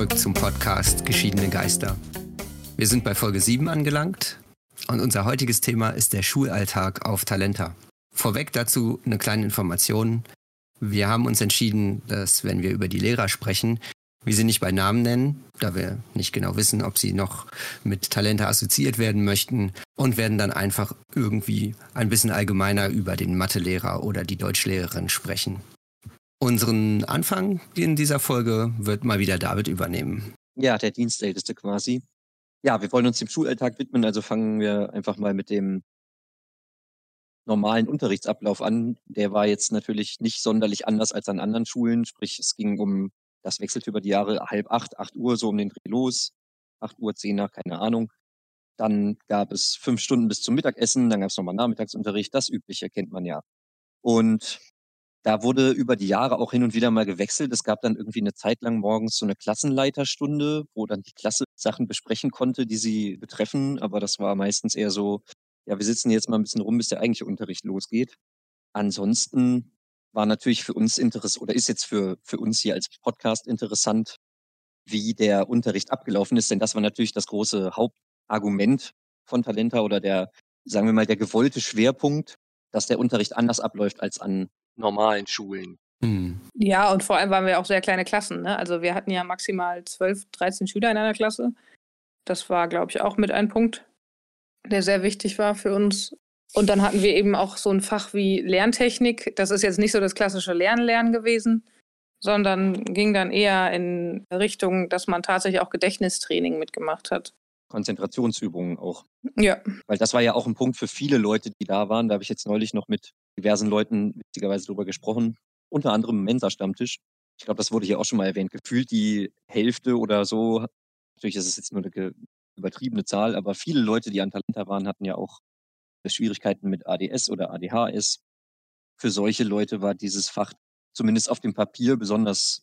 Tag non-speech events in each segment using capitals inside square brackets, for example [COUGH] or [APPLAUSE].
zurück zum Podcast Geschiedene Geister. Wir sind bei Folge 7 angelangt und unser heutiges Thema ist der Schulalltag auf Talenta. Vorweg dazu eine kleine Information. Wir haben uns entschieden, dass wenn wir über die Lehrer sprechen, wir sie nicht bei Namen nennen, da wir nicht genau wissen, ob sie noch mit Talente assoziiert werden möchten und werden dann einfach irgendwie ein bisschen allgemeiner über den Mathelehrer oder die Deutschlehrerin sprechen. Unseren Anfang in dieser Folge wird mal wieder David übernehmen. Ja, der Dienstälteste quasi. Ja, wir wollen uns dem Schulalltag widmen, also fangen wir einfach mal mit dem normalen Unterrichtsablauf an. Der war jetzt natürlich nicht sonderlich anders als an anderen Schulen, sprich es ging um das wechselt über die Jahre halb acht, acht Uhr so um den Dreh los. Acht Uhr, zehn nach, keine Ahnung. Dann gab es fünf Stunden bis zum Mittagessen, dann gab es nochmal Nachmittagsunterricht, das Übliche kennt man ja. Und da wurde über die Jahre auch hin und wieder mal gewechselt. Es gab dann irgendwie eine Zeit lang morgens so eine Klassenleiterstunde, wo dann die Klasse Sachen besprechen konnte, die sie betreffen. Aber das war meistens eher so, ja, wir sitzen jetzt mal ein bisschen rum, bis der eigentliche Unterricht losgeht. Ansonsten war natürlich für uns interessant oder ist jetzt für, für uns hier als Podcast interessant, wie der Unterricht abgelaufen ist. Denn das war natürlich das große Hauptargument von Talenta oder der, sagen wir mal, der gewollte Schwerpunkt, dass der Unterricht anders abläuft als an normalen Schulen. Hm. Ja, und vor allem waren wir auch sehr kleine Klassen. Ne? Also wir hatten ja maximal 12, 13 Schüler in einer Klasse. Das war, glaube ich, auch mit ein Punkt, der sehr wichtig war für uns. Und dann hatten wir eben auch so ein Fach wie Lerntechnik. Das ist jetzt nicht so das klassische Lernen-Lernen gewesen, sondern ging dann eher in Richtung, dass man tatsächlich auch Gedächtnistraining mitgemacht hat. Konzentrationsübungen auch. Ja. Weil das war ja auch ein Punkt für viele Leute, die da waren. Da habe ich jetzt neulich noch mit diversen Leuten witzigerweise drüber gesprochen. Unter anderem Mensa-Stammtisch. Ich glaube, das wurde hier auch schon mal erwähnt. Gefühlt die Hälfte oder so. Natürlich ist es jetzt nur eine übertriebene Zahl, aber viele Leute, die an Talenta waren, hatten ja auch Schwierigkeiten mit ADS oder ADHS. Für solche Leute war dieses Fach zumindest auf dem Papier besonders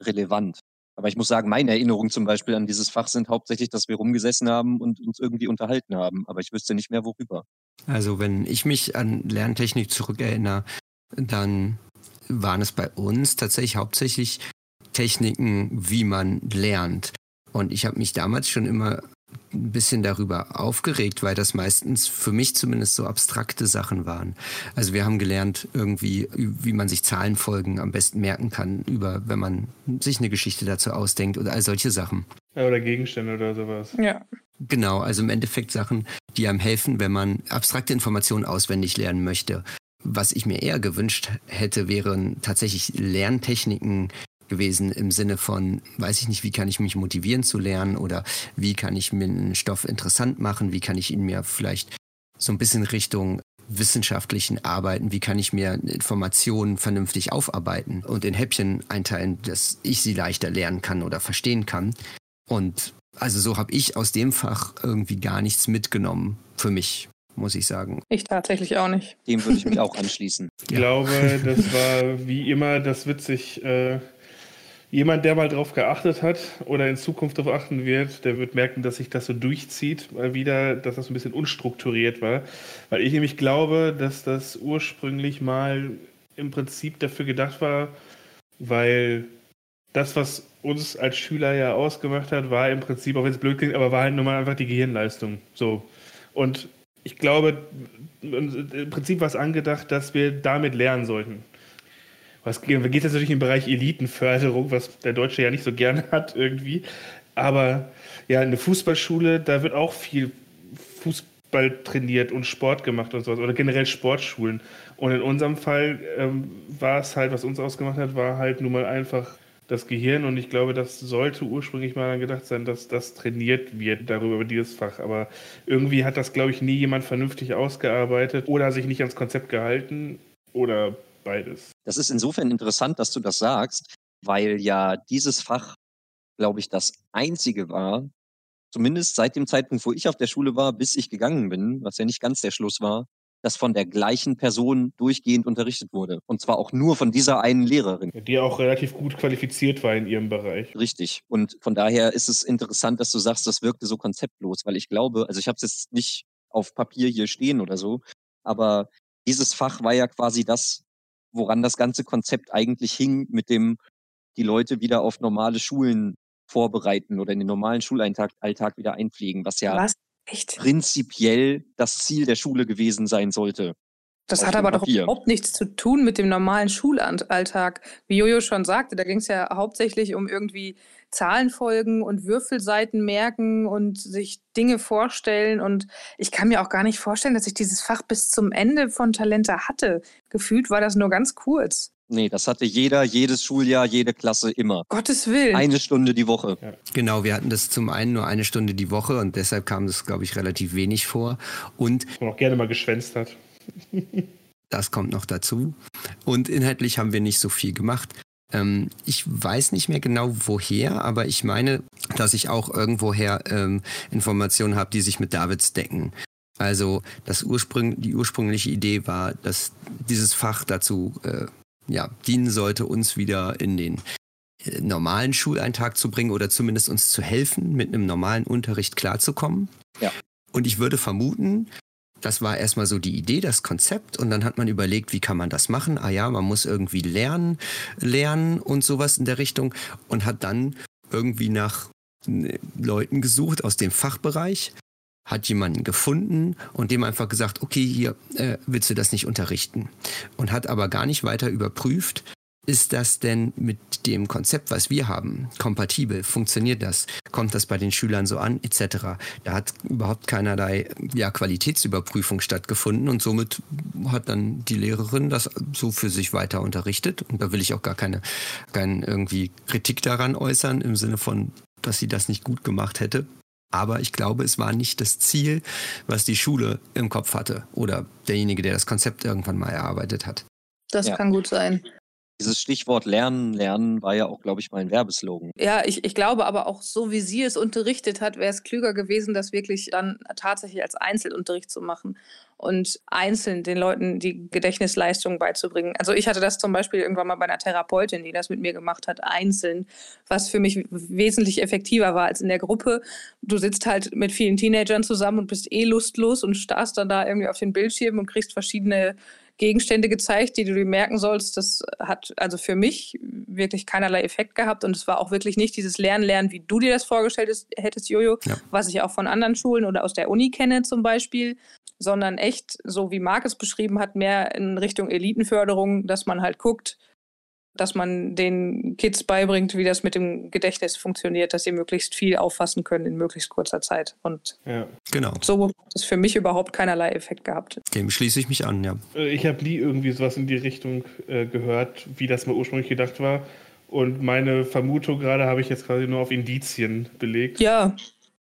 relevant. Aber ich muss sagen, meine Erinnerungen zum Beispiel an dieses Fach sind hauptsächlich, dass wir rumgesessen haben und uns irgendwie unterhalten haben. Aber ich wüsste nicht mehr, worüber. Also wenn ich mich an Lerntechnik zurückerinnere, dann waren es bei uns tatsächlich hauptsächlich Techniken, wie man lernt. Und ich habe mich damals schon immer ein bisschen darüber aufgeregt, weil das meistens für mich zumindest so abstrakte Sachen waren. Also wir haben gelernt irgendwie, wie man sich Zahlenfolgen am besten merken kann, über, wenn man sich eine Geschichte dazu ausdenkt oder all solche Sachen. Ja, oder Gegenstände oder sowas. Ja. Genau, also im Endeffekt Sachen, die einem helfen, wenn man abstrakte Informationen auswendig lernen möchte. Was ich mir eher gewünscht hätte, wären tatsächlich Lerntechniken, gewesen im Sinne von, weiß ich nicht, wie kann ich mich motivieren zu lernen oder wie kann ich mir einen Stoff interessant machen, wie kann ich ihn mir vielleicht so ein bisschen Richtung wissenschaftlichen Arbeiten, wie kann ich mir Informationen vernünftig aufarbeiten und in Häppchen einteilen, dass ich sie leichter lernen kann oder verstehen kann. Und also so habe ich aus dem Fach irgendwie gar nichts mitgenommen für mich muss ich sagen. Ich tatsächlich auch nicht. Dem würde ich mich [LAUGHS] auch anschließen. Ich glaube, das war wie immer das witzig. Äh, jemand, der mal drauf geachtet hat oder in Zukunft darauf achten wird, der wird merken, dass sich das so durchzieht, mal wieder, dass das ein bisschen unstrukturiert war. Weil ich nämlich glaube, dass das ursprünglich mal im Prinzip dafür gedacht war, weil das, was uns als Schüler ja ausgemacht hat, war im Prinzip, auch wenn es blöd klingt, aber war halt nur mal einfach die Gehirnleistung. So. Und ich glaube, im Prinzip war es angedacht, dass wir damit lernen sollten. Was geht jetzt natürlich im Bereich Elitenförderung, was der Deutsche ja nicht so gerne [LAUGHS] hat irgendwie. Aber ja, eine Fußballschule, da wird auch viel Fußball trainiert und Sport gemacht und sowas. Oder generell Sportschulen. Und in unserem Fall ähm, war es halt, was uns ausgemacht hat, war halt nun mal einfach das Gehirn. Und ich glaube, das sollte ursprünglich mal gedacht sein, dass das trainiert wird darüber, über dieses Fach. Aber irgendwie hat das, glaube ich, nie jemand vernünftig ausgearbeitet oder sich nicht ans Konzept gehalten. Oder beides. Das ist insofern interessant, dass du das sagst, weil ja dieses Fach, glaube ich, das einzige war, zumindest seit dem Zeitpunkt, wo ich auf der Schule war, bis ich gegangen bin, was ja nicht ganz der Schluss war, das von der gleichen Person durchgehend unterrichtet wurde. Und zwar auch nur von dieser einen Lehrerin. Die auch relativ gut qualifiziert war in ihrem Bereich. Richtig. Und von daher ist es interessant, dass du sagst, das wirkte so konzeptlos, weil ich glaube, also ich habe es jetzt nicht auf Papier hier stehen oder so, aber dieses Fach war ja quasi das, woran das ganze Konzept eigentlich hing, mit dem die Leute wieder auf normale Schulen vorbereiten oder in den normalen Schulalltag Alltag wieder einpflegen, was ja Was? Prinzipiell das Ziel der Schule gewesen sein sollte. Das hat aber doch Papier. überhaupt nichts zu tun mit dem normalen Schulalltag. Wie Jojo schon sagte, da ging es ja hauptsächlich um irgendwie Zahlenfolgen und Würfelseiten merken und sich Dinge vorstellen. Und ich kann mir auch gar nicht vorstellen, dass ich dieses Fach bis zum Ende von Talente hatte. Gefühlt war das nur ganz kurz. Nee, das hatte jeder, jedes Schuljahr, jede Klasse immer. Gottes Willen. Eine Stunde die Woche. Genau, wir hatten das zum einen nur eine Stunde die Woche und deshalb kam das, glaube ich, relativ wenig vor. Und Man auch gerne mal geschwänzt hat. [LAUGHS] das kommt noch dazu. Und inhaltlich haben wir nicht so viel gemacht. Ähm, ich weiß nicht mehr genau woher, aber ich meine, dass ich auch irgendwoher ähm, Informationen habe, die sich mit Davids decken. Also das Ursprung, die ursprüngliche Idee war, dass dieses Fach dazu äh, ja, dienen sollte, uns wieder in den äh, normalen Schuleintrag zu bringen oder zumindest uns zu helfen, mit einem normalen Unterricht klarzukommen. Ja. Und ich würde vermuten, das war erstmal so die Idee, das Konzept. Und dann hat man überlegt, wie kann man das machen? Ah ja, man muss irgendwie lernen, lernen und sowas in der Richtung. Und hat dann irgendwie nach äh, Leuten gesucht aus dem Fachbereich, hat jemanden gefunden und dem einfach gesagt, okay, hier äh, willst du das nicht unterrichten? Und hat aber gar nicht weiter überprüft, ist das denn mit dem Konzept, was wir haben, kompatibel? Funktioniert das? Kommt das bei den Schülern so an? Etc. Da hat überhaupt keinerlei ja, Qualitätsüberprüfung stattgefunden und somit hat dann die Lehrerin das so für sich weiter unterrichtet. Und da will ich auch gar keine, keine irgendwie Kritik daran äußern im Sinne von, dass sie das nicht gut gemacht hätte. Aber ich glaube, es war nicht das Ziel, was die Schule im Kopf hatte oder derjenige, der das Konzept irgendwann mal erarbeitet hat. Das Ja. kann gut sein. Dieses Stichwort Lernen, Lernen war ja auch, glaube ich, mal ein Werbeslogan. Ja, ich, ich glaube aber auch, so wie sie es unterrichtet hat, wäre es klüger gewesen, das wirklich dann tatsächlich als Einzelunterricht zu machen und einzeln den Leuten die Gedächtnisleistung beizubringen. Also ich hatte das zum Beispiel irgendwann mal bei einer Therapeutin, die das mit mir gemacht hat, einzeln, was für mich wesentlich effektiver war als in der Gruppe. Du sitzt halt mit vielen Teenagern zusammen und bist eh lustlos und starrst dann da irgendwie auf den Bildschirm und kriegst verschiedene Gegenstände gezeigt, die du dir merken sollst. Das hat also für mich wirklich keinerlei Effekt gehabt und es war auch wirklich nicht dieses Lernen, Lernen, wie du dir das vorgestellt hast- hättest, Jojo, Ja. was ich auch von anderen Schulen oder aus der Uni kenne zum Beispiel, sondern echt, so wie Marc es beschrieben hat, mehr in Richtung Elitenförderung, dass man halt guckt, dass man den Kids beibringt, wie das mit dem Gedächtnis funktioniert, dass sie möglichst viel auffassen können in möglichst kurzer Zeit. Und Ja. Genau, so hat es für mich überhaupt keinerlei Effekt gehabt. dem schließe ich mich an, ja. Äh, Ich habe nie irgendwie sowas in die Richtung äh, gehört, wie das mal ursprünglich gedacht war. Und meine Vermutung gerade habe ich jetzt quasi nur auf Indizien belegt. Ja,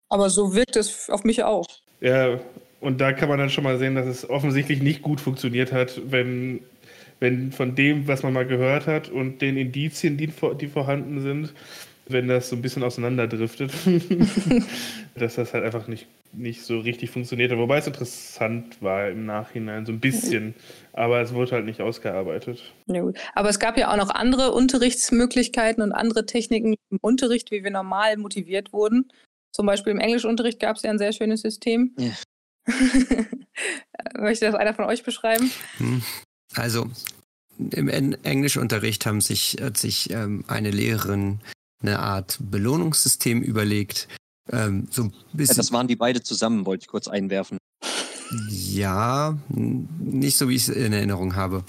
aber so wirkt es auf mich auch. Ja, und da kann man dann schon mal sehen, dass es offensichtlich nicht gut funktioniert hat, wenn, wenn von dem, was man mal gehört hat und den Indizien, die, vor- die vorhanden sind, wenn das so ein bisschen auseinanderdriftet, [LAUGHS] dass das halt einfach nicht, nicht so richtig funktioniert hat. Wobei es interessant war im Nachhinein, so ein bisschen, aber es wurde halt nicht ausgearbeitet. Ja, gut. Aber es gab ja auch noch andere Unterrichtsmöglichkeiten und andere Techniken im Unterricht, wie wir normal motiviert wurden. Zum Beispiel im Englischunterricht gab es ja ein sehr schönes System. Ja. [LAUGHS] Möchte das einer von euch beschreiben? Hm. Also im En Englischunterricht haben sich, hat sich ähm, eine Lehrerin eine Art Belohnungssystem überlegt. Ähm, so ein Ja, bisschen, das waren die beide zusammen, wollte ich kurz einwerfen. ja, nicht so wie ich es in Erinnerung habe.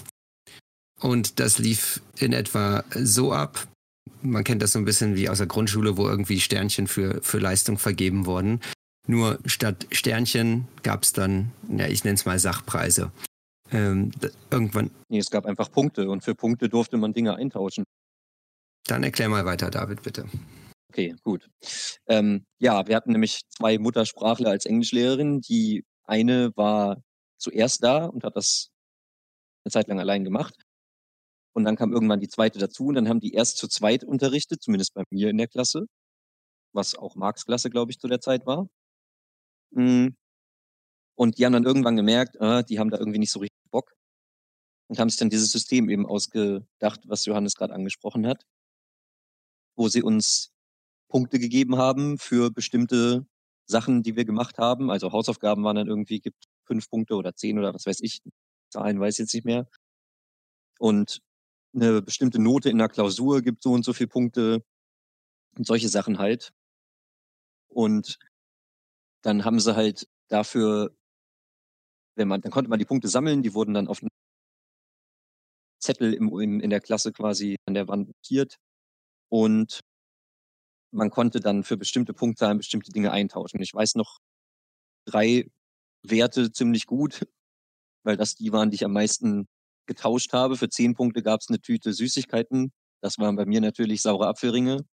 Und das lief in etwa so ab. Man kennt das so ein bisschen wie aus der Grundschule, wo irgendwie Sternchen für, für Leistung vergeben wurden. Nur statt Sternchen gab es dann, ja, ich nenne es mal Sachpreise. Ähm, irgendwann, Nee, es gab einfach Punkte und für Punkte durfte man Dinge eintauschen. dann erklär mal weiter, David, bitte. Okay, gut. Ähm, ja, wir hatten nämlich zwei Muttersprachler als Englischlehrerin. Die eine war zuerst da und hat das eine Zeit lang allein gemacht. Und dann kam irgendwann die zweite dazu und dann haben die erst zu zweit unterrichtet, zumindest bei mir in der Klasse, was auch Marks Klasse, glaube ich, zu der Zeit war. Mm. Und die haben dann irgendwann gemerkt, ah, die haben da irgendwie nicht so richtig Bock und haben sich dann dieses System eben ausgedacht, was Johannes gerade angesprochen hat, wo sie uns Punkte gegeben haben für bestimmte Sachen, die wir gemacht haben. Also Hausaufgaben waren dann irgendwie, gibt fünf Punkte oder zehn oder was weiß ich. Zahlen weiß ich jetzt nicht mehr. Und eine bestimmte Note in der Klausur gibt so und so viele Punkte. Und solche Sachen halt. Und dann haben sie halt dafür, wenn man, dann konnte man die Punkte sammeln, die wurden dann auf einen Zettel im, im, in der Klasse quasi an der Wand notiert. Und man konnte dann für bestimmte Punktzahlen bestimmte Dinge eintauschen. Ich weiß noch drei Werte ziemlich gut, [LAUGHS] weil das die waren, die ich am meisten getauscht habe. Für zehn Punkte gab es eine Tüte Süßigkeiten. Das waren bei mir natürlich saure Apfelringe.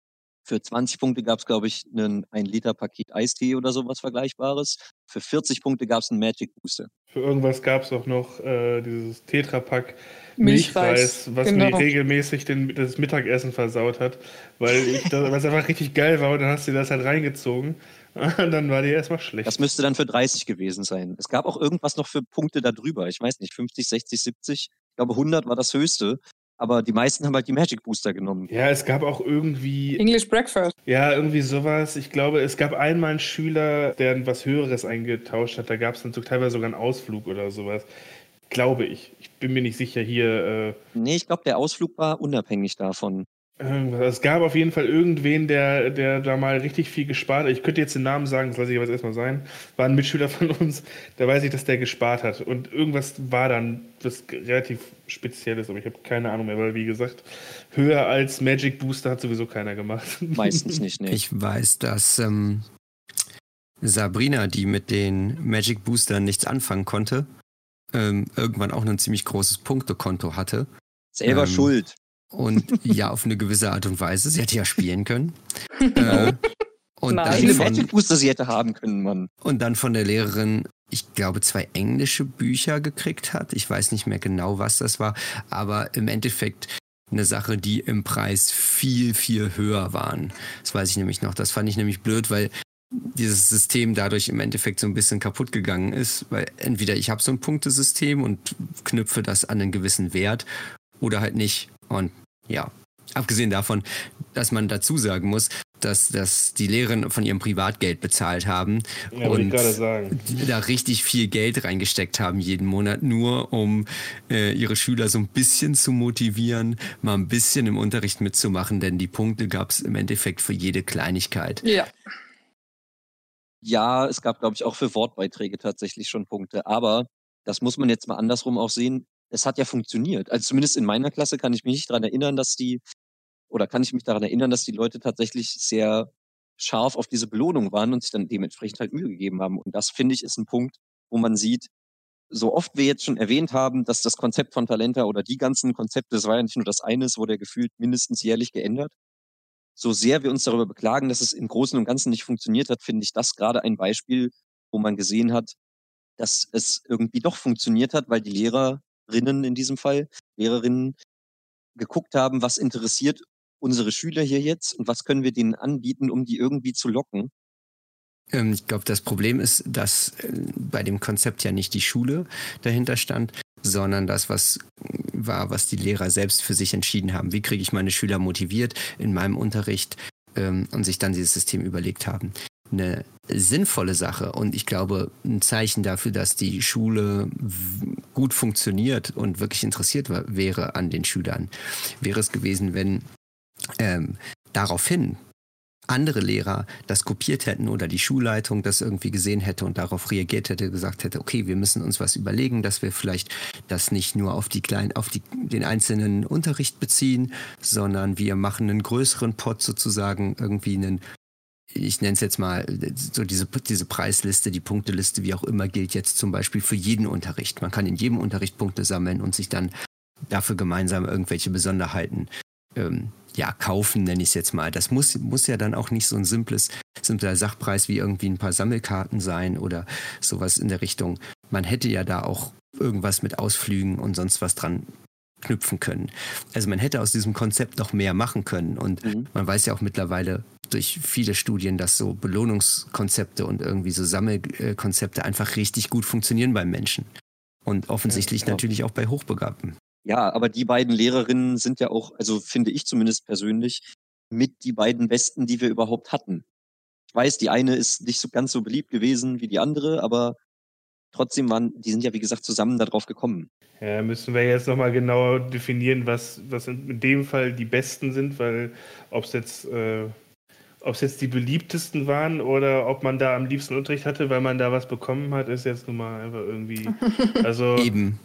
Für 20 Punkte gab es, glaube ich, einen 1 Liter Paket Eistee oder sowas Vergleichbares. Für 40 Punkte gab es einen Magic Booster. Für irgendwas gab es auch noch äh, dieses Tetrapack Milchreis, was genau. mir regelmäßig den, das Mittagessen versaut hat, weil ich das, was einfach richtig geil war und dann hast du das halt reingezogen. [LAUGHS] Und dann war die erstmal schlecht. Das müsste dann für 30 gewesen sein. Es gab auch irgendwas noch für Punkte darüber. Ich weiß nicht, 50, 60, 70. Ich glaube, 100 war das höchste. Aber die meisten haben halt die Magic Booster genommen. Ja, es gab auch irgendwie. English Breakfast. Ja, irgendwie sowas. Ich glaube, es gab einmal einen Schüler, der was Höheres eingetauscht hat. Da gab es dann teilweise sogar einen Ausflug oder sowas. Glaube ich. Ich bin mir nicht sicher hier. Äh nee, ich glaube, der Ausflug war unabhängig davon. Es gab auf jeden Fall irgendwen, der, der da mal richtig viel gespart hat. Ich könnte jetzt den Namen sagen, das lasse ich aber erstmal sein. War ein Mitschüler von uns, da weiß ich, dass der gespart hat. Und irgendwas war dann das relativ Spezielles, aber ich habe keine Ahnung mehr, weil wie gesagt, höher als Magic Booster hat sowieso keiner gemacht. [LAUGHS] Meistens nicht, ne? Ich weiß, dass ähm, Sabrina, die mit den Magic Boostern nichts anfangen konnte, ähm, irgendwann auch ein ziemlich großes Punktekonto hatte. Selber ähm, schuld. Und ja, auf eine gewisse Art und Weise. Sie hätte ja spielen können. [LAUGHS] äh, und Nein. dann von, Booster sie hätte haben können, Mann. Und dann von der Lehrerin, ich glaube, zwei englische Bücher gekriegt hat. Ich weiß nicht mehr genau, was das war. Aber im Endeffekt eine Sache, die im Preis viel, viel höher waren. Das weiß ich nämlich noch. Das fand ich nämlich blöd, weil dieses System dadurch im Endeffekt so ein bisschen kaputt gegangen ist, weil entweder ich habe so ein Punktesystem und knüpfe das an einen gewissen Wert oder halt nicht. Und ja, abgesehen davon, dass man dazu sagen muss, dass, dass die Lehrerinnen von ihrem Privatgeld bezahlt haben ja, und da richtig viel Geld reingesteckt haben jeden Monat, nur um äh, ihre Schüler so ein bisschen zu motivieren, mal ein bisschen im Unterricht mitzumachen, denn die Punkte gab es im Endeffekt für jede Kleinigkeit. Ja. Ja, es gab, glaube ich, auch für Wortbeiträge tatsächlich schon Punkte, aber das muss man jetzt mal andersrum auch sehen es hat ja funktioniert. Also zumindest in meiner Klasse kann ich mich nicht daran erinnern, dass die, oder kann ich mich daran erinnern, dass die Leute tatsächlich sehr scharf auf diese Belohnung waren und sich dann dementsprechend halt Mühe gegeben haben. Und das finde ich ist ein Punkt, wo man sieht, so oft wir jetzt schon erwähnt haben, dass das Konzept von Talenta oder die ganzen Konzepte, das war ja nicht nur das eine, es wurde ja gefühlt mindestens jährlich geändert. So sehr wir uns darüber beklagen, dass es im Großen und Ganzen nicht funktioniert hat, finde ich das gerade ein Beispiel, wo man gesehen hat, dass es irgendwie doch funktioniert hat, weil die Lehrer Lehrerinnen in diesem Fall, Lehrerinnen geguckt haben, was interessiert unsere Schüler hier jetzt und was können wir denen anbieten, um die irgendwie zu locken. Ähm, ich glaube, das Problem ist, dass äh, bei dem Konzept ja nicht die Schule dahinter stand, sondern das, was war, was die Lehrer selbst für sich entschieden haben. Wie kriege ich meine Schüler motiviert in meinem Unterricht ähm, und sich dann dieses System überlegt haben eine sinnvolle Sache. Und ich glaube ein Zeichen dafür, dass die Schule gut funktioniert und wirklich interessiert wäre an den Schülern, wäre es gewesen, wenn ähm, daraufhin andere Lehrer das kopiert hätten oder die Schulleitung das irgendwie gesehen hätte und darauf reagiert hätte, gesagt hätte, okay, wir müssen uns was überlegen, dass wir vielleicht das nicht nur auf die kleinen, auf die, den einzelnen Unterricht beziehen, sondern wir machen einen größeren Pot sozusagen, irgendwie einen ich nenne es jetzt mal, so diese, diese Preisliste, die Punkteliste, wie auch immer, gilt jetzt zum Beispiel für jeden Unterricht. Man kann in jedem Unterricht Punkte sammeln und sich dann dafür gemeinsam irgendwelche Besonderheiten ähm, ja, kaufen, nenne ich es jetzt mal. Das muss, muss ja dann auch nicht so ein simples, simpler Sachpreis wie irgendwie ein paar Sammelkarten sein oder sowas in der Richtung. Man hätte ja da auch irgendwas mit Ausflügen und sonst was dran knüpfen können. Also man hätte aus diesem Konzept noch mehr machen können. Und mhm. man weiß ja auch mittlerweile, durch viele Studien, dass so Belohnungskonzepte und irgendwie so Sammelkonzepte einfach richtig gut funktionieren beim Menschen. Und offensichtlich ja, genau. natürlich auch bei Hochbegabten. Ja, aber die beiden Lehrerinnen sind ja auch, also finde ich zumindest persönlich, mit die beiden besten, die wir überhaupt hatten. Ich weiß, die eine ist nicht so ganz so beliebt gewesen wie die andere, aber trotzdem waren, die sind ja wie gesagt zusammen darauf gekommen. Ja, müssen wir jetzt nochmal genau definieren, was, was in dem Fall die besten sind, weil ob es jetzt äh, ob es jetzt die beliebtesten waren oder ob man da am liebsten Unterricht hatte, weil man da was bekommen hat, ist jetzt nun mal einfach irgendwie. [LAUGHS] Also Eben.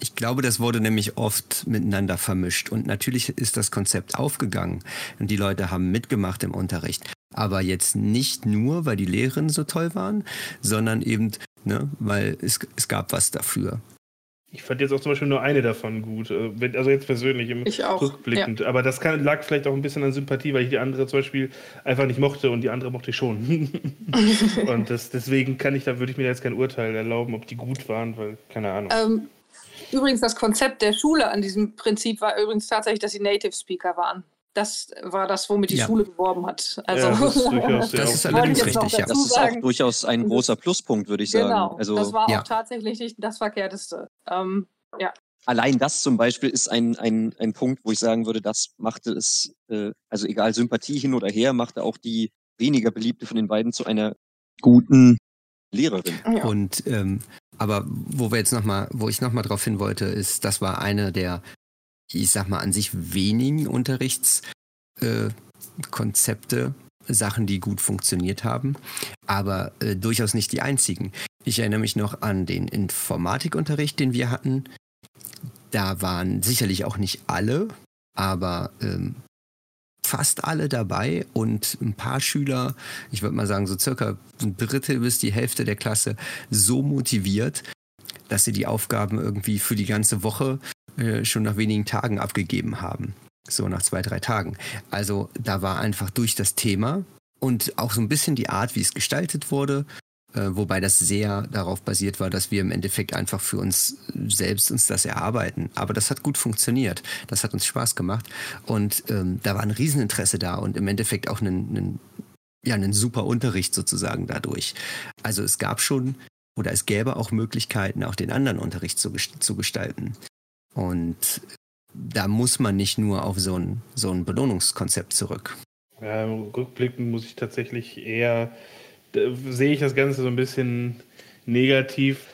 Ich glaube, das wurde nämlich oft miteinander vermischt. Und natürlich ist das Konzept aufgegangen und die Leute haben mitgemacht im Unterricht. Aber jetzt nicht nur, weil die Lehrerinnen so toll waren, sondern eben, ne, weil es, es gab was dafür. Ich fand jetzt auch zum Beispiel nur eine davon gut. Äh, also jetzt persönlich im Ich auch, rückblickend. Aber das kann, lag vielleicht auch ein bisschen an Sympathie, weil ich die andere zum Beispiel einfach nicht mochte und die andere mochte ich schon. [LAUGHS] und das, deswegen kann ich da, würde ich mir jetzt kein Urteil erlauben, ob die gut waren, weil, keine Ahnung. Ähm, übrigens, das Konzept der Schule an diesem Prinzip war übrigens tatsächlich, dass sie Native Speaker waren. Das war das, womit die Ja. Schule geworben hat. Also, Ja, das ist [LAUGHS] durchaus Das ist auch- allerdings richtig, ja. Das ist auch sagen. durchaus ein großer Pluspunkt, würde ich sagen. genau, Also das war Ja. auch tatsächlich nicht das Verkehrteste. Ähm, allein das zum Beispiel ist ein, ein, ein Punkt, wo ich sagen würde, das machte es, äh, also egal Sympathie hin oder her, machte auch die weniger beliebte von den beiden zu einer guten Lehrerin. ja. Und ähm, aber wo wir jetzt noch mal, wo ich noch mal drauf hin wollte, ist, das war eine der, ich sag mal an sich wenigen Unterrichtskonzepte, äh, Sachen, die gut funktioniert haben, aber äh, durchaus nicht die einzigen. Ich erinnere mich noch an den Informatikunterricht, den wir hatten. Da waren sicherlich auch nicht alle, aber ähm, fast alle dabei und ein paar Schüler, ich würde mal sagen, so circa ein Drittel bis die Hälfte der Klasse so motiviert, dass sie die Aufgaben irgendwie für die ganze Woche äh, schon nach wenigen Tagen abgegeben haben. So nach zwei, drei Tagen. Also da war einfach durch das Thema und auch so ein bisschen die Art, wie es gestaltet wurde, äh, wobei das sehr darauf basiert war, dass wir im Endeffekt einfach für uns selbst uns das erarbeiten. Aber das hat gut funktioniert. Das hat uns Spaß gemacht und ähm, da war ein Rieseninteresse da und im Endeffekt auch ein, ja, einen super Unterricht sozusagen dadurch. Also es gab schon oder es gäbe auch Möglichkeiten, auch den anderen Unterricht zu, zu gestalten. Und da muss man nicht nur auf so ein, so ein Belohnungskonzept zurück. Ja, rückblickend muss ich tatsächlich eher, da sehe ich das Ganze so ein bisschen negativ.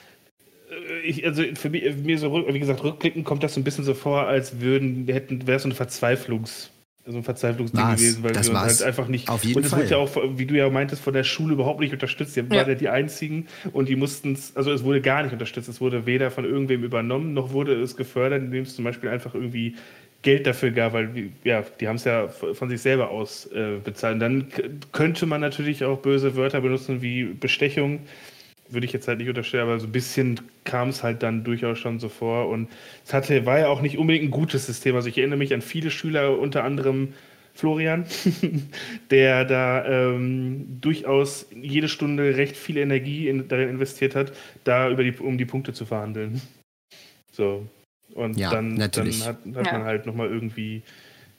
Äh, Ich, also für mich, mir so, wie gesagt, rückblickend kommt das so ein bisschen so vor, als würden, hätten, wäre es so eine Verzweiflungs, so ein Verzweiflungsding War's. gewesen, weil Das wir uns halt einfach nicht. Auf jeden und es wird ja auch, wie du ja meintest, von der Schule überhaupt nicht unterstützt. Die Ja. waren ja die einzigen und die mussten es, also es wurde gar nicht unterstützt. Es wurde weder von irgendwem übernommen, noch wurde es gefördert, indem es zum Beispiel einfach irgendwie Geld dafür gab, weil ja, die haben es ja von sich selber aus äh, bezahlt. Und dann könnte man natürlich auch böse Wörter benutzen wie Bestechung. Würde ich jetzt halt nicht unterstellen, aber so ein bisschen kam es halt dann durchaus schon so vor. Und es hatte, war ja auch nicht unbedingt ein gutes System. Also ich erinnere mich an viele Schüler, unter anderem Florian, [LAUGHS] der da ähm, durchaus jede Stunde recht viel Energie in, darin investiert hat, da über die, um die Punkte zu verhandeln. So. Und Ja, dann, natürlich. dann hat, hat Ja. man halt nochmal irgendwie,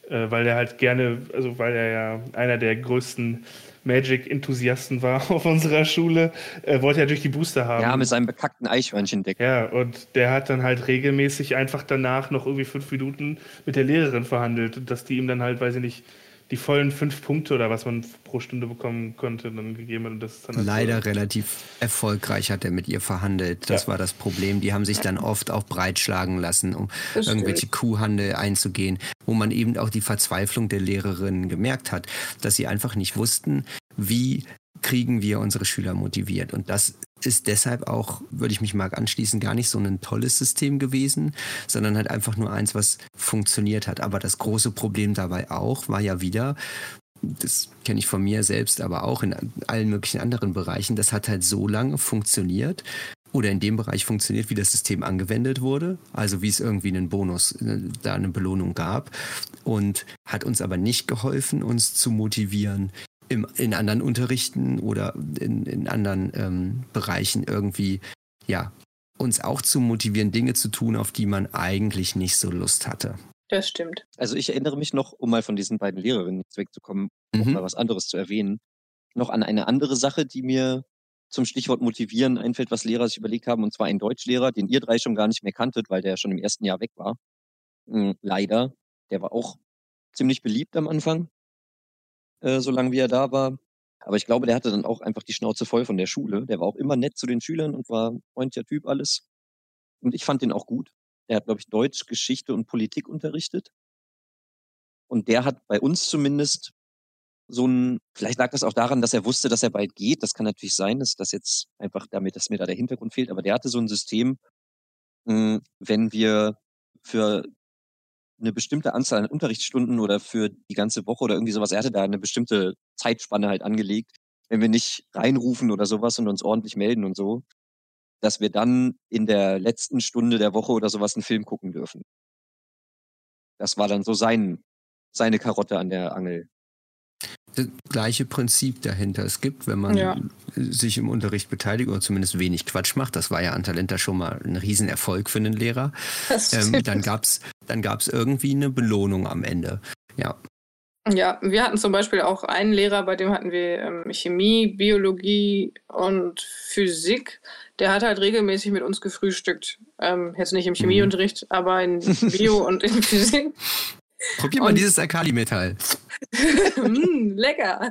äh, weil er halt gerne, also weil er ja einer der größten Magic-Enthusiasten war [LAUGHS] auf unserer Schule, äh, wollte er natürlich die Booster haben. Ja, mit seinem bekackten Eichhörnchendeck. Ja, und der hat dann halt regelmäßig einfach danach noch irgendwie fünf Minuten mit der Lehrerin verhandelt, dass die ihm dann halt, weiß ich nicht, die vollen fünf Punkte oder was man pro Stunde bekommen konnte, dann gegeben hat. Und das ist dann halt Leider so, relativ erfolgreich hat er mit ihr verhandelt. Das Ja. war das Problem. Die haben sich dann oft auch breitschlagen lassen, um Das irgendwelche Kuhhandel einzugehen, wo man eben auch die Verzweiflung der Lehrerinnen gemerkt hat, dass sie einfach nicht wussten, wie kriegen wir unsere Schüler motiviert. Und das ist deshalb auch, würde ich mich mal anschließen, gar nicht so ein tolles System gewesen, sondern halt einfach nur eins, was funktioniert hat. Aber das große Problem dabei auch war ja wieder, das kenne ich von mir selbst, aber auch in allen möglichen anderen Bereichen, das hat halt so lange funktioniert oder in dem Bereich funktioniert, wie das System angewendet wurde, also wie es irgendwie einen Bonus, äh, da eine Belohnung gab und hat uns aber nicht geholfen, uns zu motivieren, im, in anderen Unterrichten oder in, in anderen ähm, Bereichen irgendwie, ja, uns auch zu motivieren, Dinge zu tun, auf die man eigentlich nicht so Lust hatte. Das stimmt. Also ich erinnere mich noch, um mal von diesen beiden Lehrerinnen jetzt wegzukommen, Mhm. mal was anderes zu erwähnen, noch an eine andere Sache, die mir zum Stichwort motivieren einfällt, was Lehrer sich überlegt haben, und zwar ein Deutschlehrer, den ihr drei schon gar nicht mehr kanntet, weil der schon im ersten Jahr weg war. Mm, Leider. Der war auch ziemlich beliebt am Anfang, äh, solange wie er da war. Aber ich glaube, der hatte dann auch einfach die Schnauze voll von der Schule. Der war auch immer nett zu den Schülern und war freundlicher Typ, alles. Und ich fand den auch gut. Der hat, glaube ich, Deutsch, Geschichte und Politik unterrichtet. Und der hat bei uns zumindest so ein, vielleicht lag das auch daran, dass er wusste, dass er bald geht. Das kann natürlich sein, dass das jetzt einfach damit, dass mir da der Hintergrund fehlt. Aber der hatte so ein System, hm, wenn wir für eine bestimmte Anzahl an Unterrichtsstunden oder für die ganze Woche oder irgendwie sowas, er hatte da eine bestimmte Zeitspanne halt angelegt, wenn wir nicht reinrufen oder sowas und uns ordentlich melden und so, dass wir dann in der letzten Stunde der Woche oder sowas einen Film gucken dürfen. Das war dann so sein, seine Karotte an der Angel das gleiche Prinzip dahinter. Es gibt, wenn man ja. sich im Unterricht beteiligt oder zumindest wenig Quatsch macht, das war ja an Talenta schon mal ein Riesenerfolg für einen Lehrer, ähm, dann gab es dann gab's irgendwie eine Belohnung am Ende. Ja. Ja, wir hatten zum Beispiel auch einen Lehrer, bei dem hatten wir ähm, Chemie, Biologie und Physik. Der hat halt regelmäßig mit uns gefrühstückt. Ähm, jetzt nicht im mhm. Chemieunterricht, mhm. aber in Bio und in [LAUGHS] Physik. Probier mal dieses Alkalimetall. [LAUGHS] mm, lecker.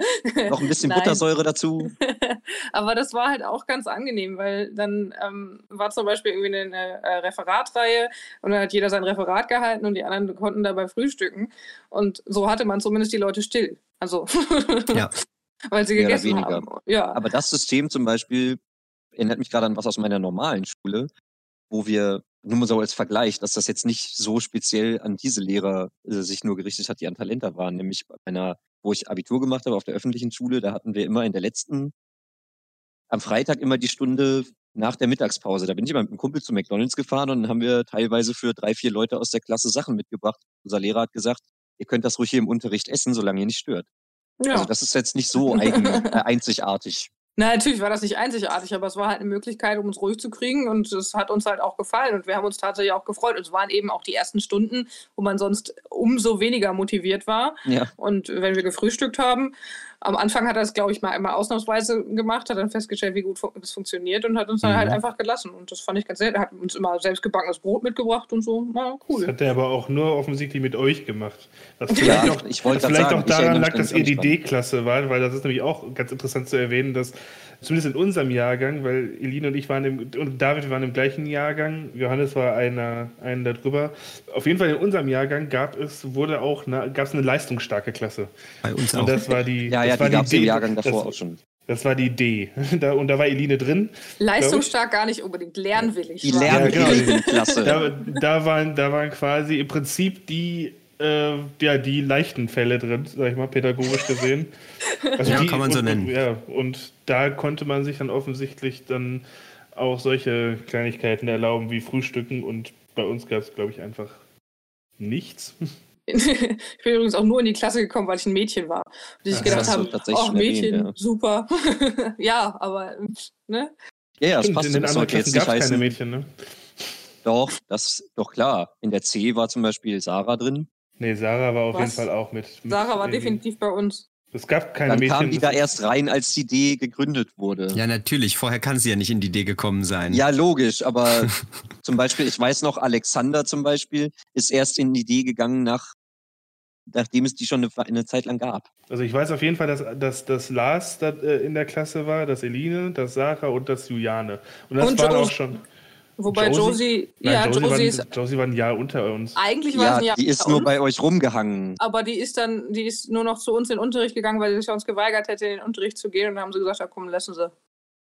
Noch ein bisschen Buttersäure dazu. [LAUGHS] Aber das war halt auch ganz angenehm, weil dann ähm, war zum Beispiel irgendwie eine äh, Referatreihe und dann hat jeder sein Referat gehalten und die anderen konnten dabei frühstücken. Und so hatte man zumindest die Leute still. Also, [LAUGHS] ja. weil sie gegessen haben. Ja. Aber das System zum Beispiel erinnert mich gerade an was aus meiner normalen Schule, wo wir nur mal so als Vergleich, dass das jetzt nicht so speziell an diese Lehrer äh, sich nur gerichtet hat, die an Talenter waren. Nämlich bei einer, wo ich Abitur gemacht habe auf der öffentlichen Schule, da hatten wir immer in der letzten, am Freitag immer die Stunde nach der Mittagspause. Da bin ich immer mit einem Kumpel zu McDonalds gefahren und dann haben wir teilweise für drei, vier Leute aus der Klasse Sachen mitgebracht. Unser Lehrer hat gesagt, ihr könnt das ruhig hier im Unterricht essen, solange ihr nicht stört. Ja. Also das ist jetzt nicht so eigen, [LAUGHS] äh, einzigartig. Na, natürlich war das nicht einzigartig, aber es war halt eine Möglichkeit, um uns ruhig zu kriegen und es hat uns halt auch gefallen und wir haben uns tatsächlich auch gefreut. Und es waren eben auch die ersten Stunden, wo man sonst umso weniger motiviert war. Ja. Und wenn wir gefrühstückt haben, am Anfang hat er es, glaube ich, mal einmal ausnahmsweise gemacht, hat dann festgestellt, wie gut es funktioniert und hat uns dann halt mhm. halt einfach gelassen. Und das fand ich ganz nett. Er hat uns immer selbstgebackenes Brot mitgebracht und so. Na, cool. Das hat er aber auch nur offensichtlich mit euch gemacht. Was vielleicht ja, auch, ich was vielleicht sagen, auch daran lag, dass ihr die D-Klasse wart, weil das ist nämlich auch ganz interessant zu erwähnen, dass zumindest in unserem Jahrgang, weil Eline und ich waren im, und David waren im gleichen Jahrgang, Johannes war einer, einen darüber. Auf jeden Fall in unserem Jahrgang gab es, wurde auch eine, gab es eine leistungsstarke Klasse. Bei uns und auch. das war die, ja, ja, das war die, die D, im Jahrgang davor das, auch schon. Das war die D. Da, und da war Eline drin. Leistungsstark gar nicht unbedingt, lernwillig. Die lernwillige ja, genau. Klasse. Da, da, waren, da waren quasi im Prinzip die äh, ja, die leichten Fälle drin, sag ich mal, pädagogisch gesehen. [LAUGHS] Also ja, die, kann man so nennen. Ja, und da konnte man sich dann offensichtlich dann auch solche Kleinigkeiten erlauben wie Frühstücken und bei uns gab es, glaube ich, einfach nichts. [LAUGHS] ich bin übrigens auch nur in die Klasse gekommen, weil ich ein Mädchen war. Und ich gedacht habe, oh, Mädchen, erwähnt, ja. super. [LAUGHS] ja, aber, ne? Ja, ja, das passt. In den anderen Klassen gab es keine Mädchen, ne? Doch, das, doch klar. In der C war zum Beispiel Sarah drin. Nee, Sarah war auf Was? jeden Fall auch mit. mit Sarah war definitiv bei uns. Es gab keine Dann Mädchen. kam die da erst rein, als die Idee gegründet wurde. Ja, natürlich. Vorher kann sie ja nicht in die Idee gekommen sein. Ja, logisch. Aber [LAUGHS] zum Beispiel, ich weiß noch, Alexander zum Beispiel ist erst in die Idee gegangen, nach, nachdem es die schon eine, eine Zeit lang gab. Also ich weiß auf jeden Fall, dass, dass, dass Lars da, äh, in der Klasse war, dass Eline, dass Sarah und dass Juliane. Und das und waren auch schon. Wobei Josie, Josie ja, Josie, Josie, war, ist, Josie war ein Jahr unter uns. Eigentlich war ja, ein Jahr die ist nur uns, bei euch rumgehangen. Aber die ist dann, die ist nur noch zu uns in den Unterricht gegangen, weil sie sich uns geweigert hätte, in den Unterricht zu gehen. Und dann haben sie gesagt, ja komm, lassen sie.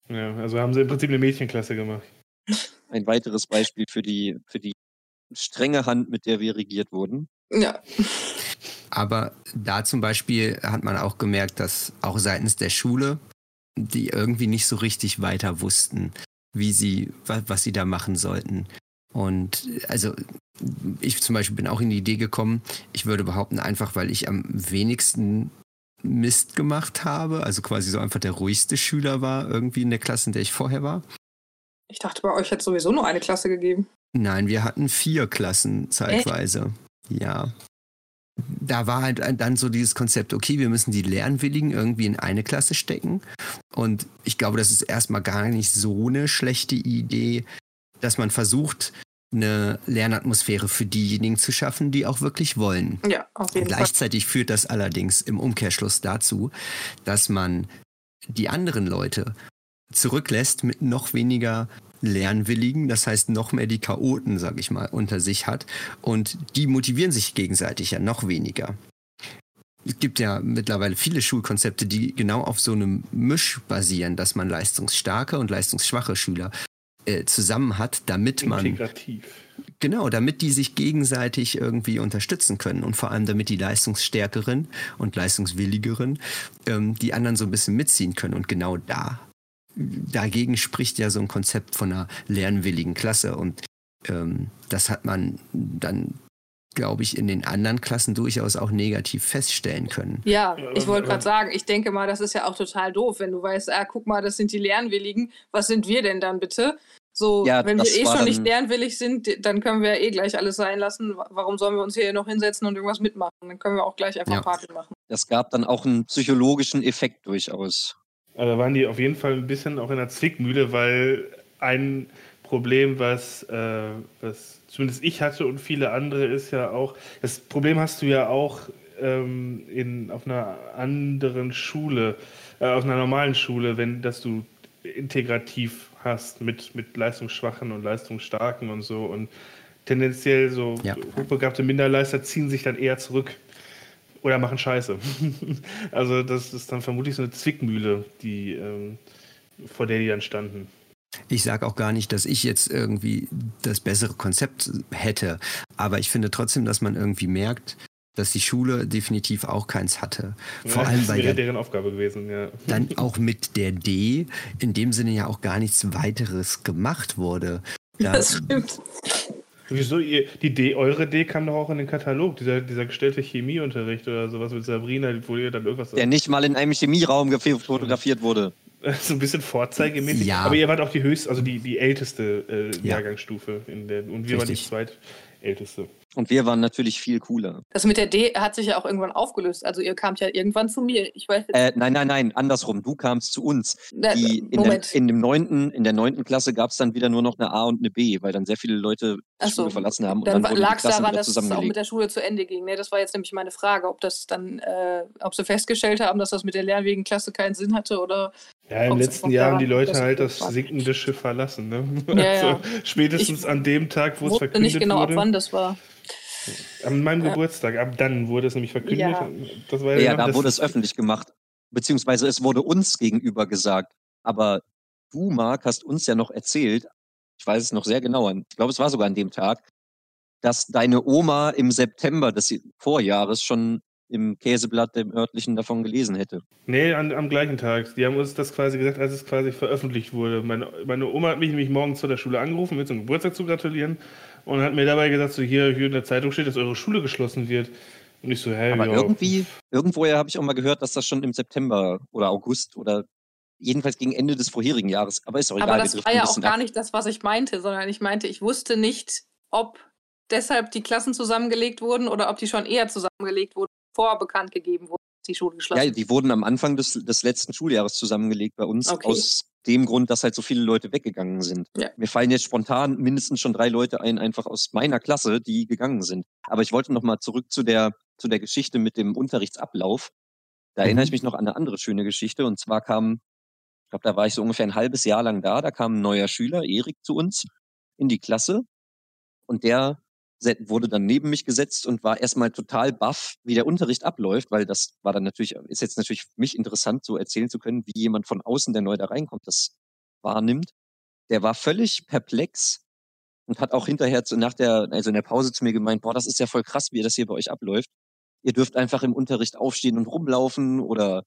Ja, also haben sie im Prinzip eine Mädchenklasse gemacht. [LAUGHS] Ein weiteres Beispiel für die, für die strenge Hand, mit der wir regiert wurden. Ja. Aber da zum Beispiel hat man auch gemerkt, dass auch seitens der Schule die irgendwie nicht so richtig weiter wussten wie sie, was sie da machen sollten. Und also ich zum Beispiel bin auch in die Idee gekommen, ich würde behaupten, einfach weil ich am wenigsten Mist gemacht habe, also quasi so einfach der ruhigste Schüler war irgendwie in der Klasse, in der ich vorher war. Ich dachte, bei euch hätte es sowieso nur eine Klasse gegeben. Nein, wir hatten vier Klassen zeitweise. Echt? Ja da war halt dann so dieses Konzept, okay, wir müssen die Lernwilligen irgendwie in eine Klasse stecken. Und ich glaube, das ist erstmal gar nicht so eine schlechte Idee, dass man versucht, eine Lernatmosphäre für diejenigen zu schaffen, die auch wirklich wollen. Ja, auf jeden Gleichzeitig Fall. führt das allerdings im Umkehrschluss dazu, dass man die anderen Leute zurücklässt mit noch weniger Lernwilligen, das heißt noch mehr die Chaoten, sag ich mal, unter sich hat. Und die motivieren sich gegenseitig ja noch weniger. es gibt ja mittlerweile viele Schulkonzepte, die genau auf so einem Misch basieren, dass man leistungsstarke und leistungsschwache Schüler äh, zusammen hat, damit man. Integrativ. Genau, damit die sich gegenseitig irgendwie unterstützen können und vor allem damit die Leistungsstärkeren und Leistungswilligeren ähm, die anderen so ein bisschen mitziehen können. Und genau da, dagegen spricht ja so ein Konzept von einer lernwilligen Klasse. Und ähm, das hat man dann glaube ich, in den anderen Klassen durchaus auch negativ feststellen können. Ja, ich wollte gerade sagen, ich denke mal, das ist ja auch total doof, wenn du weißt, ah, guck mal, das sind die Lernwilligen, was sind wir denn dann bitte? So, Ja, wenn wir eh schon nicht lernwillig sind, dann können wir ja eh gleich alles sein lassen. Warum sollen wir uns hier noch hinsetzen und irgendwas mitmachen? Dann können wir auch gleich einfach Ja. Party machen. Das gab dann auch einen psychologischen Effekt durchaus. Da waren die auf jeden Fall ein bisschen auch in der Zwickmühle, weil ein Problem, was, äh, was zumindest ich hatte und viele andere, ist ja auch, das Problem hast du ja auch ähm, in, auf einer anderen Schule, äh, auf einer normalen Schule, wenn, dass du integrativ hast mit, mit leistungsschwachen und leistungsstarken und so und tendenziell so Ja. hochbegabte Minderleister ziehen sich dann eher zurück oder machen Scheiße. [LAUGHS] also das ist dann vermutlich so eine Zwickmühle, die ähm, vor der die dann standen. Ich sage auch gar nicht, dass ich jetzt irgendwie das bessere Konzept hätte, aber ich finde trotzdem, dass man irgendwie merkt, dass die Schule definitiv auch keins hatte. Vor Ja, allem, das wäre ja deren Aufgabe gewesen, ja. dann auch mit der D in dem Sinne ja auch gar nichts weiteres gemacht wurde. Da, Das stimmt. Wieso? Ihr, die D, eure D kam doch auch in den Katalog, dieser, dieser gestellte Chemieunterricht oder sowas mit Sabrina, wo ihr dann irgendwas Der nicht mal in einem Chemieraum fotografiert wurde. [LAUGHS] so ein bisschen vorzeigemäßig. Ja. Aber ihr wart auch die höchste, also die, die älteste äh, Ja. Jahrgangsstufe in der und wir waren die Richtig. zweitälteste. Und wir waren natürlich viel cooler. Das mit der D hat sich ja auch irgendwann aufgelöst. Also ihr kamt ja irgendwann zu mir. Ich weiß Äh, nein, nein, nein, andersrum. Du kamst zu uns. Na, Die, in, der, in, dem neunten, in der neunten Klasse gab es dann wieder nur noch eine A und eine B, weil dann sehr viele Leute die so, Schule verlassen haben. Und dann dann lag es daran, dass es auch mit der Schule zu Ende ging. Ne? Das war jetzt nämlich meine Frage, ob das dann, äh, ob sie festgestellt haben, dass das mit der lernwegen Klasse keinen Sinn hatte oder Ja, im letzten Jahr haben die Leute dass halt das sinkende Schiff verlassen. Ne? Ja, [LAUGHS] ja. Also spätestens an dem Tag, wo es verkündet nicht genau, ab wurde. wann das war. An meinem Ja. Geburtstag, ab dann wurde es nämlich verkündet. Ja. Das war Ja, noch da das- wurde es öffentlich gemacht. Beziehungsweise es wurde uns gegenüber gesagt. Aber du, Marc, hast uns ja noch erzählt, ich weiß es noch sehr genau, ich glaube, es war sogar an dem Tag, dass deine Oma im September des Vorjahres schon im Käseblatt dem örtlichen davon gelesen hätte. Nee, an, am gleichen Tag. Die haben uns das quasi gesagt, als es quasi veröffentlicht wurde. Meine, meine Oma hat mich nämlich morgens zu der Schule angerufen, mir zum Geburtstag zu gratulieren und hat mir dabei gesagt, so hier, hier in der Zeitung steht, dass eure Schule geschlossen wird. Und ich so, hä, Aber ja. irgendwie, irgendwoher habe ich auch mal gehört, dass das schon im September oder August oder jedenfalls gegen Ende des vorherigen Jahres, aber ist auch egal. Aber das war ja auch gar ab. nicht das, was ich meinte, sondern ich meinte, ich wusste nicht, ob deshalb die Klassen zusammengelegt wurden oder ob die schon eher zusammengelegt wurden, bevor bekannt gegeben wurde, dass die Schule geschlossen Ja, die wurden am Anfang des, des letzten Schuljahres zusammengelegt bei uns, Okay. aus dem Grund, dass halt so viele Leute weggegangen sind. Ja. Mir fallen jetzt spontan mindestens schon drei Leute ein, einfach aus meiner Klasse, die gegangen sind. Aber ich wollte noch mal zurück zu der, zu der Geschichte mit dem Unterrichtsablauf. Da erinnere ich Mhm. mich noch an eine andere schöne Geschichte. Und zwar kam, ich glaube, da war ich so ungefähr ein halbes Jahr lang da, da kam ein neuer Schüler, Erik, zu uns in die Klasse. Und der wurde dann neben mich gesetzt und war erstmal total baff, wie der Unterricht abläuft, weil das war dann natürlich, ist jetzt natürlich für mich interessant, so erzählen zu können, wie jemand von außen, der neu da reinkommt, das wahrnimmt. Der war völlig perplex und hat auch hinterher zu, nach der, also in der Pause zu mir gemeint, boah, das ist ja voll krass, wie das hier bei euch abläuft. Ihr dürft einfach im Unterricht aufstehen und rumlaufen oder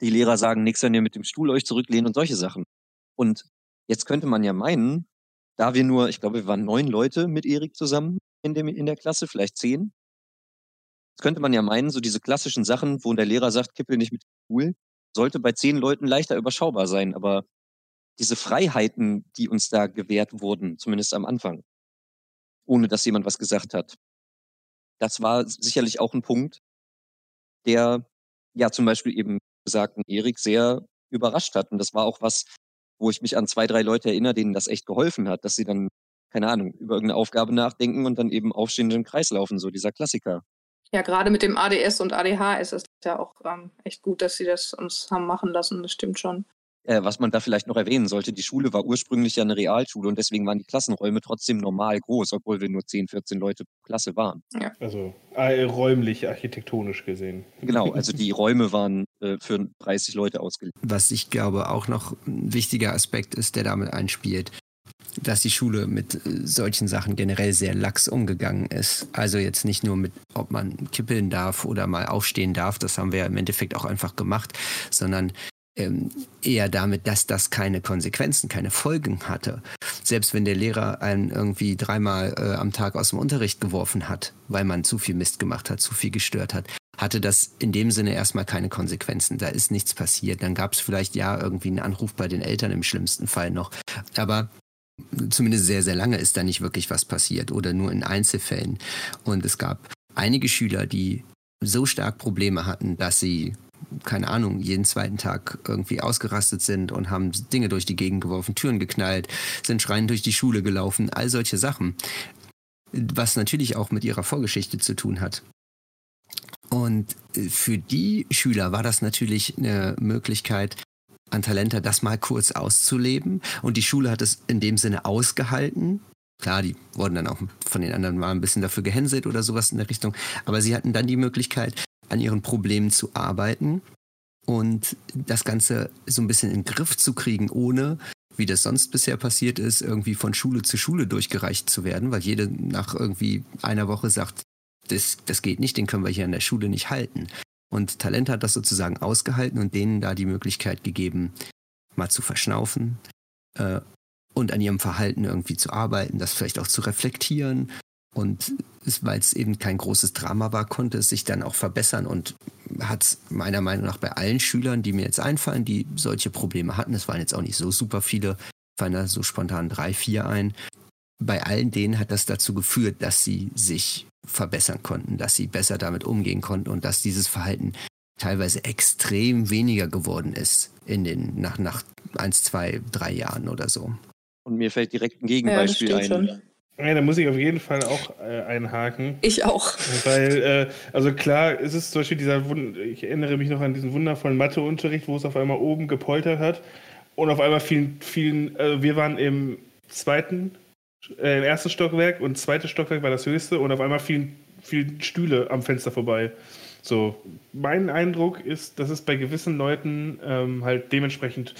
die Lehrer sagen nichts, wenn ihr mit dem Stuhl euch zurücklehnt und solche Sachen. Und jetzt könnte man ja meinen, da wir nur, ich glaube, wir waren neun Leute mit Erik zusammen in, dem, in der Klasse, vielleicht zehn. Jetzt könnte man ja meinen, so diese klassischen Sachen, wo der Lehrer sagt, kippel nicht mit dem Stuhl, sollte bei zehn Leuten leichter überschaubar sein. Aber diese Freiheiten, die uns da gewährt wurden, zumindest am Anfang, ohne dass jemand was gesagt hat, das war sicherlich auch ein Punkt, der ja zum Beispiel eben besagten Erik sehr überrascht hat. Und das war auch was, wo ich mich an zwei, drei Leute erinnere, denen das echt geholfen hat, dass sie dann, keine Ahnung, über irgendeine Aufgabe nachdenken und dann eben aufstehend im Kreis laufen, so dieser Klassiker. Ja, gerade mit dem ADS und ADH ist es ja auch ähm, echt gut, dass sie das uns haben machen lassen. Das stimmt schon. Äh, was man da vielleicht noch erwähnen sollte, die Schule war ursprünglich ja eine Realschule und deswegen waren die Klassenräume trotzdem normal groß, obwohl wir nur 10, 14 Leute pro Klasse waren. Also äh, räumlich, architektonisch gesehen. Genau, [LAUGHS] also die Räume waren äh, für 30 Leute ausgelegt. Was ich glaube auch noch ein wichtiger Aspekt ist, der damit einspielt, dass die Schule mit äh, solchen Sachen generell sehr lax umgegangen ist. Also jetzt nicht nur mit, ob man kippeln darf oder mal aufstehen darf, das haben wir ja im Endeffekt auch einfach gemacht, sondern ähm, eher damit, dass das keine Konsequenzen, keine Folgen hatte. Selbst wenn der Lehrer einen irgendwie dreimal äh, am Tag aus dem Unterricht geworfen hat, weil man zu viel Mist gemacht hat, zu viel gestört hat, hatte das in dem Sinne erstmal keine Konsequenzen. Da ist nichts passiert. Dann gab es vielleicht ja irgendwie einen Anruf bei den Eltern im schlimmsten Fall noch. Aber zumindest sehr, sehr lange ist da nicht wirklich was passiert oder nur in Einzelfällen. Und es gab einige Schüler, die so stark Probleme hatten, dass sie keine Ahnung, jeden zweiten Tag irgendwie ausgerastet sind und haben Dinge durch die Gegend geworfen, Türen geknallt, sind schreiend durch die Schule gelaufen, all solche Sachen. Was natürlich auch mit ihrer Vorgeschichte zu tun hat. Und für die Schüler war das natürlich eine Möglichkeit, an Talenta das mal kurz auszuleben. Und die Schule hat es in dem Sinne ausgehalten. Klar, die wurden dann auch von den anderen mal ein bisschen dafür gehänselt oder sowas in der Richtung. Aber sie hatten dann die Möglichkeit, an ihren Problemen zu arbeiten und das Ganze so ein bisschen in den Griff zu kriegen, ohne, wie das sonst bisher passiert ist, irgendwie von Schule zu Schule durchgereicht zu werden, weil jede nach irgendwie einer Woche sagt, das, das geht nicht, den können wir hier in der Schule nicht halten. Und Talent hat das sozusagen ausgehalten und denen da die Möglichkeit gegeben, mal zu verschnaufen äh, und an ihrem Verhalten irgendwie zu arbeiten, das vielleicht auch zu reflektieren und weil es eben kein großes Drama war, konnte es sich dann auch verbessern und hat meiner Meinung nach bei allen Schülern, die mir jetzt einfallen, die solche Probleme hatten, es waren jetzt auch nicht so super viele, fallen da so spontan drei, vier ein, bei allen denen hat das dazu geführt, dass sie sich verbessern konnten, dass sie besser damit umgehen konnten und dass dieses Verhalten teilweise extrem weniger geworden ist in den nach nach eins, zwei, drei Jahren oder so. Und mir fällt direkt ein Gegenbeispiel ja, ein. Schon. Ja, da muss ich auf jeden Fall auch äh, einhaken. Ich auch. Weil, äh, also klar, es ist zum Beispiel dieser, Wund ich erinnere mich noch an diesen wundervollen Matheunterricht, wo es auf einmal oben gepoltert hat und auf einmal vielen, vielen, äh, wir waren im zweiten, äh, im ersten Stockwerk und zweites Stockwerk war das höchste und auf einmal fielen, fielen Stühle am Fenster vorbei. So, mein Eindruck ist, dass es bei gewissen Leuten ähm, halt dementsprechend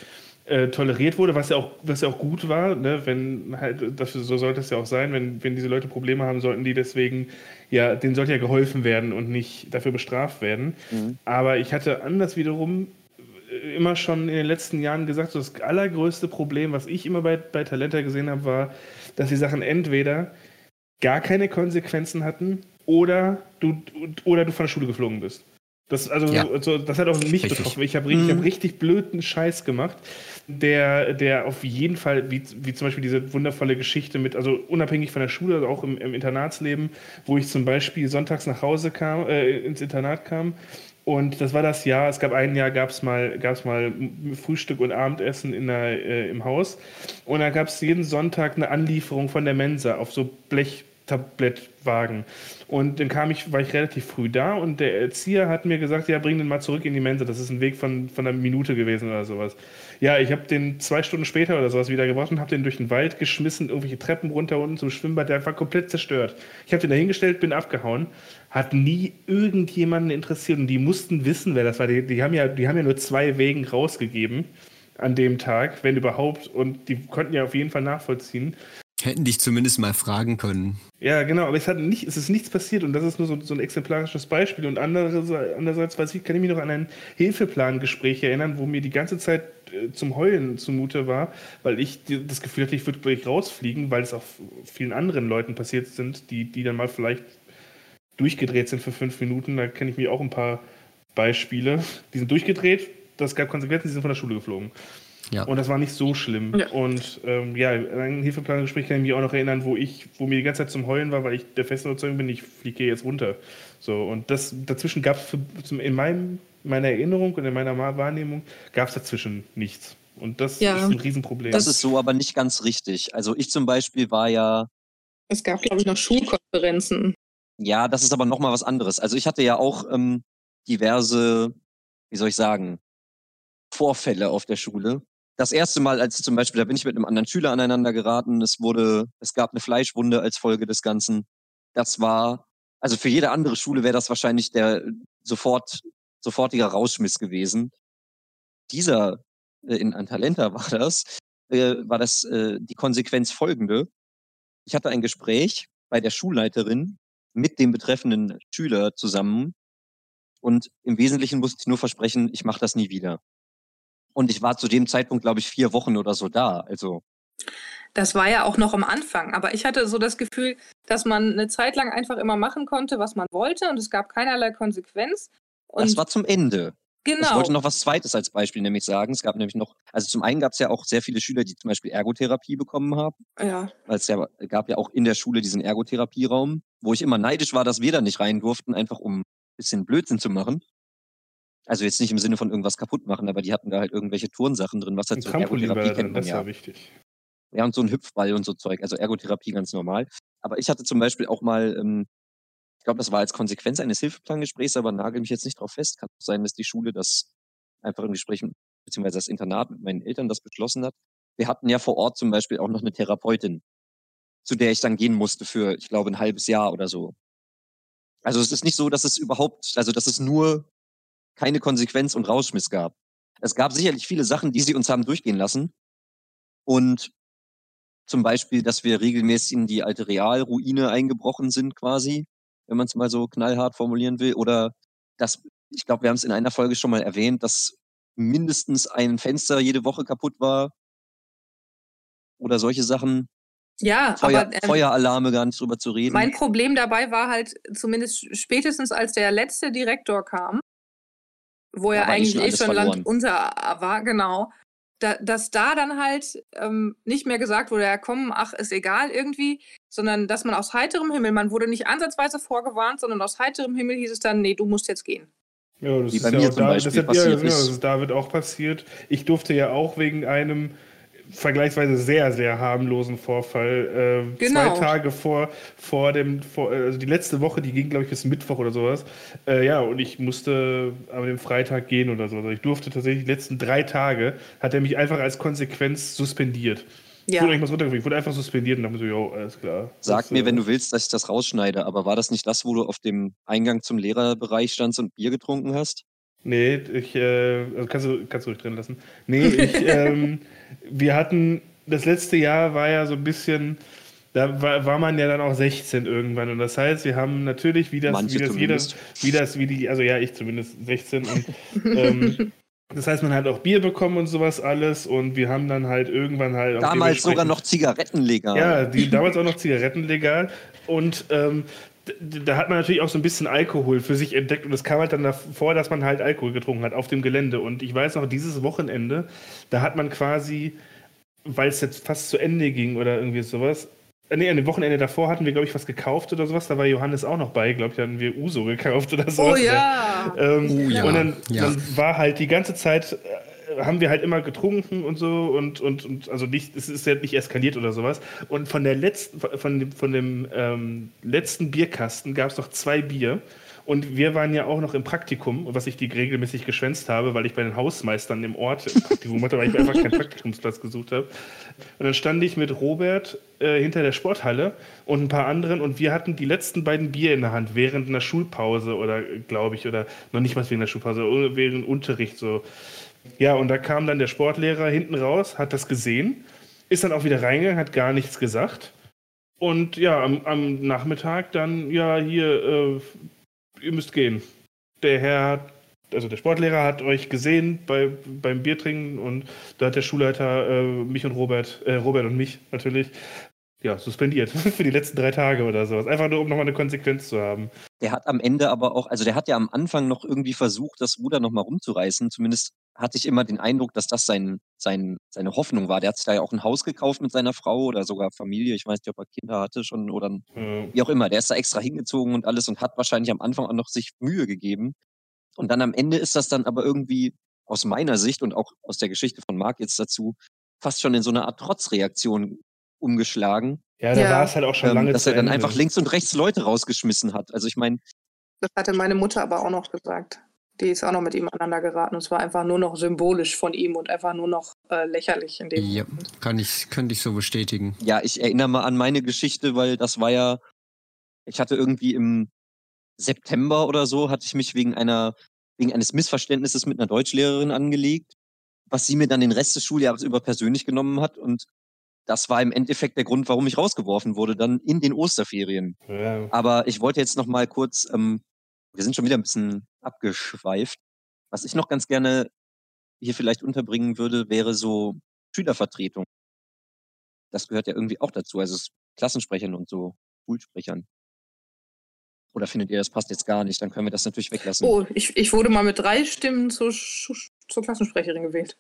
äh, toleriert wurde, was ja auch, was ja auch gut war, ne? wenn halt, das, so sollte es ja auch sein, wenn, wenn diese Leute Probleme haben, sollten die deswegen, ja, denen sollte ja geholfen werden und nicht dafür bestraft werden. Mhm. Aber ich hatte anders wiederum äh, immer schon in den letzten Jahren gesagt, so das allergrößte Problem, was ich immer bei, bei Talenta gesehen habe, war, dass die Sachen entweder gar keine Konsequenzen hatten oder du, oder du von der Schule geflogen bist. Das, also, ja. also, das hat auch mich richtig. betroffen. Ich habe mhm. hab richtig blöden Scheiß gemacht, der, der auf jeden Fall, wie, wie zum Beispiel diese wundervolle Geschichte mit, also unabhängig von der Schule, also auch im, im Internatsleben, wo ich zum Beispiel sonntags nach Hause kam, äh, ins Internat kam und das war das Jahr, es gab ein Jahr, gab es mal, gab's mal Frühstück und Abendessen in der, äh, im Haus. Und da gab es jeden Sonntag eine Anlieferung von der Mensa auf so Blech, Tablettwagen. Und dann kam ich, war ich relativ früh da und der Erzieher hat mir gesagt, ja, bring den mal zurück in die Mensa. Das ist ein Weg von, von einer Minute gewesen oder sowas. Ja, ich habe den zwei Stunden später oder sowas wieder gebracht und habe den durch den Wald geschmissen, irgendwelche Treppen runter unten zum Schwimmbad. Der war komplett zerstört. Ich habe den da hingestellt, bin abgehauen. Hat nie irgendjemanden interessiert und die mussten wissen, wer das war. Die, die, haben, ja, die haben ja nur zwei Wegen rausgegeben an dem Tag, wenn überhaupt. Und die konnten ja auf jeden Fall nachvollziehen. Hätten dich zumindest mal fragen können. Ja, genau, aber es, hat nicht, es ist nichts passiert und das ist nur so, so ein exemplarisches Beispiel. Und andererseits, weiß ich, kann ich mich noch an ein Hilfeplangespräch erinnern, wo mir die ganze Zeit äh, zum Heulen zumute war, weil ich das Gefühl hatte, ich würde gleich rausfliegen, weil es auch vielen anderen Leuten passiert sind, die, die dann mal vielleicht durchgedreht sind für fünf Minuten. Da kenne ich mir auch ein paar Beispiele. Die sind durchgedreht, das gab Konsequenzen, die sind von der Schule geflogen. Ja. Und das war nicht so schlimm. Ja. Und ähm, ja, ein Hilfeplangespräch kann ich mich auch noch erinnern, wo ich, wo mir die ganze Zeit zum Heulen war, weil ich der festen Überzeugung bin, ich fliege jetzt runter. So, und das dazwischen gab es in meinem, meiner Erinnerung und in meiner Wahrnehmung gab es dazwischen nichts. Und das ja. ist ein Riesenproblem. Das ist so aber nicht ganz richtig. Also ich zum Beispiel war ja. Es gab, glaube ich, noch Schulkonferenzen. Ja, das ist aber nochmal was anderes. Also ich hatte ja auch ähm, diverse, wie soll ich sagen, Vorfälle auf der Schule, das erste Mal, als zum Beispiel, da bin ich mit einem anderen Schüler aneinander geraten, es wurde, es gab eine Fleischwunde als Folge des Ganzen. Das war, also für jede andere Schule wäre das wahrscheinlich der sofort, sofortiger Rausschmiss gewesen. Dieser, äh, in Antalenta [LAUGHS] war das, äh, war das äh, die Konsequenz folgende. Ich hatte ein Gespräch bei der Schulleiterin mit dem betreffenden Schüler zusammen und im Wesentlichen musste ich nur versprechen, ich mache das nie wieder. Und ich war zu dem Zeitpunkt, glaube ich, vier Wochen oder so da. Also das war ja auch noch am Anfang, aber ich hatte so das Gefühl, dass man eine Zeit lang einfach immer machen konnte, was man wollte und es gab keinerlei Konsequenz. Und das war zum Ende. genau. Ich wollte noch was Zweites als Beispiel nämlich sagen. Es gab nämlich noch, also zum einen gab es ja auch sehr viele Schüler, die zum Beispiel Ergotherapie bekommen haben, ja. weil es ja gab ja auch in der Schule diesen Ergotherapieraum, wo ich immer neidisch war, dass wir da nicht rein durften, einfach um ein bisschen Blödsinn zu machen. Also jetzt nicht im Sinne von irgendwas kaputt machen, aber die hatten da halt irgendwelche Turnsachen drin, was halt Ein so Trampolin Ergotherapie kennt man das ja. war wichtig. Ja, und so ein Hüpfball und so Zeug. Also Ergotherapie ganz normal. Aber ich hatte zum Beispiel auch mal, ähm, ich glaube, das war als Konsequenz eines Hilfeplangesprächs, aber nagel mich jetzt nicht drauf fest. Kann auch sein, dass die Schule das einfach im Gespräch, beziehungsweise das Internat mit meinen Eltern das beschlossen hat. Wir hatten ja vor Ort zum Beispiel auch noch eine Therapeutin, zu der ich dann gehen musste für, ich glaube, ein halbes Jahr oder so. Also es ist nicht so, dass es überhaupt, also dass es nur keine Konsequenz und Rausschmiss gab. Es gab sicherlich viele Sachen, die sie uns haben durchgehen lassen. Und zum Beispiel, dass wir regelmäßig in die alte Realruine eingebrochen sind, quasi, wenn man es mal so knallhart formulieren will. Oder dass, ich glaube, wir haben es in einer Folge schon mal erwähnt, dass mindestens ein Fenster jede Woche kaputt war. Oder solche Sachen. Ja, Feuer, aber ähm, Feueralarme gar nicht drüber zu reden. mein Problem dabei war halt, zumindest spätestens als der letzte Direktor kam, wo Da er eh eigentlich schon eh schon. Land unser war, genau. Da, dass da dann halt ähm, nicht mehr gesagt wurde, ja komm, ach, ist egal irgendwie, sondern dass man aus heiterem Himmel, man wurde nicht ansatzweise vorgewarnt, sondern aus heiterem Himmel hieß es dann, nee, du musst jetzt gehen. Ja, das Wie ist bei ja mir auch zum da, Beispiel das hat, ja, passiert genau, das ist. ist David auch passiert. Ich durfte ja auch wegen einem vergleichsweise sehr, sehr harmlosen Vorfall äh, Genau. zwei Tage vor, vor dem, vor, also die letzte Woche, die ging, glaube ich, bis Mittwoch oder sowas. Äh, ja, und ich musste an dem Freitag gehen oder so. Also ich durfte tatsächlich die letzten drei Tage, hat er mich einfach als Konsequenz suspendiert. Ich Ja. wurde irgendwas runtergeführt, ich wurde einfach suspendiert und dachte so, jo, alles klar. Sag Das, mir, äh, wenn du willst, dass ich das rausschneide. Aber war das nicht das, wo du auf dem Eingang zum Lehrerbereich standst und Bier getrunken hast? Nee, ich, äh, also kannst du, kannst du ruhig drin lassen. Nee, ich, [LAUGHS] ähm, wir hatten, das letzte Jahr war ja so ein bisschen, da war, war man ja dann auch 16 irgendwann. Und das heißt, wir haben natürlich, wie das, Manche wie das jeder, zumindest. wie das, wie die, also ja, ich zumindest 16 und ähm, das heißt, man hat auch Bier bekommen und sowas alles und wir haben dann halt irgendwann halt Damals sogar noch Zigaretten legal. ja, die, damals auch noch Zigaretten legal. Und ähm, da hat man natürlich auch so ein bisschen Alkohol für sich entdeckt. Und es kam halt dann davor, dass man halt Alkohol getrunken hat auf dem Gelände. Und ich weiß noch, dieses Wochenende, da hat man quasi, weil es jetzt fast zu Ende ging oder irgendwie sowas, äh, Nee, an dem Wochenende davor hatten wir, glaube ich, was gekauft oder sowas. Da war Johannes auch noch bei. Glaube ich, hatten wir Uso gekauft oder sowas. Oh ja. Ähm, Oh ja, Und dann, ja. dann war halt die ganze Zeit, äh, haben wir halt immer getrunken und so und, und, und also nicht, es ist ja nicht eskaliert oder sowas. Und von der letzten, von dem, von dem ähm, letzten Bierkasten gab es noch zwei Bier. Und wir waren ja auch noch im Praktikum, was ich die regelmäßig geschwänzt habe, weil ich bei den Hausmeistern im Ort im Praktikum hatte, weil ich einfach keinen Praktikumsplatz gesucht habe. Und dann stand ich mit Robert äh, hinter der Sporthalle und ein paar anderen und wir hatten die letzten beiden Bier in der Hand während einer Schulpause oder glaube ich, oder noch nicht mal wegen der Schulpause, äh, während Unterricht so. Ja, und da kam dann der Sportlehrer hinten raus, hat das gesehen, ist dann auch wieder reingegangen, hat gar nichts gesagt. Und ja, am, am Nachmittag dann, ja, hier, äh, ihr müsst gehen. Der Herr also der Sportlehrer hat euch gesehen bei, beim Biertrinken und da hat der Schulleiter äh, mich und Robert, äh, Robert und mich natürlich, ja, suspendiert [LAUGHS] für die letzten drei Tage oder sowas. Einfach nur, um nochmal eine Konsequenz zu haben. Der hat am Ende aber auch, also der hat ja am Anfang noch irgendwie versucht, das Ruder nochmal rumzureißen. Zumindest hatte ich immer den Eindruck, dass das sein, sein, seine Hoffnung war. Der hat sich da ja auch ein Haus gekauft mit seiner Frau oder sogar Familie. Ich weiß nicht, ob er Kinder hatte schon oder Äh, wie auch immer. Der ist da extra hingezogen und alles und hat wahrscheinlich am Anfang auch noch sich Mühe gegeben. Und dann am Ende ist das dann aber irgendwie aus meiner Sicht und auch aus der Geschichte von Marc jetzt dazu fast schon in so eine Art Trotzreaktion umgeschlagen, ja, da Ja. war es halt auch schon ähm, lange dass zu er dann Ende. einfach links und rechts Leute rausgeschmissen hat. Also ich meine, Das hatte meine Mutter aber auch noch gesagt. Die ist auch noch mit ihm aneinander geraten und zwar einfach nur noch symbolisch von ihm und einfach nur noch äh, lächerlich in dem Ja, Moment. kann ich, könnte ich so bestätigen. Ja, ich erinnere mal an meine Geschichte, weil das war ja, ich hatte irgendwie im September oder so, hatte ich mich wegen einer, wegen eines Missverständnisses mit einer Deutschlehrerin angelegt, was sie mir dann den Rest des Schuljahres über persönlich genommen hat und das war im Endeffekt der Grund, warum ich rausgeworfen wurde, dann in den Osterferien. Ja. Aber ich wollte jetzt noch mal kurz, ähm, wir sind schon wieder ein bisschen abgeschweift. Was ich noch ganz gerne hier vielleicht unterbringen würde, wäre so Schülervertretung. Das gehört ja irgendwie auch dazu, also es- Klassensprechern und so, Schulsprechern. Oder findet ihr, das passt jetzt gar nicht? Dann können wir das natürlich weglassen. Oh, ich, ich wurde mal mit drei Stimmen zur, zur Klassensprecherin gewählt.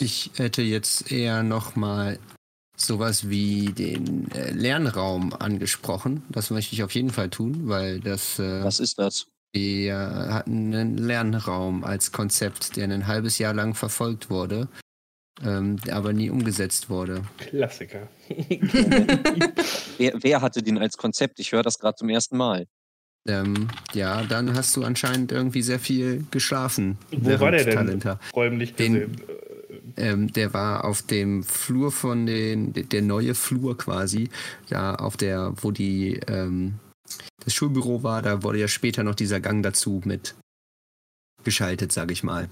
Ich hätte jetzt eher nochmal sowas wie den äh, Lernraum angesprochen. Das möchte ich auf jeden Fall tun, weil das äh, Was ist das? Wir hatten einen Lernraum als Konzept, der ein halbes Jahr lang verfolgt wurde, ähm, aber nie umgesetzt wurde. Klassiker. [LAUGHS] Wer, wer hatte den als Konzept? Ich höre das gerade zum ersten Mal. Ähm, ja, dann hast du anscheinend irgendwie sehr viel geschlafen. Wo war der denn? Talenta. Räumlich Den- gesehen. Ähm, der war auf dem Flur von den, der- der neue Flur quasi, da auf der, wo die, ähm, das Schulbüro war, da wurde ja später noch dieser Gang dazu mit geschaltet, sag ich mal.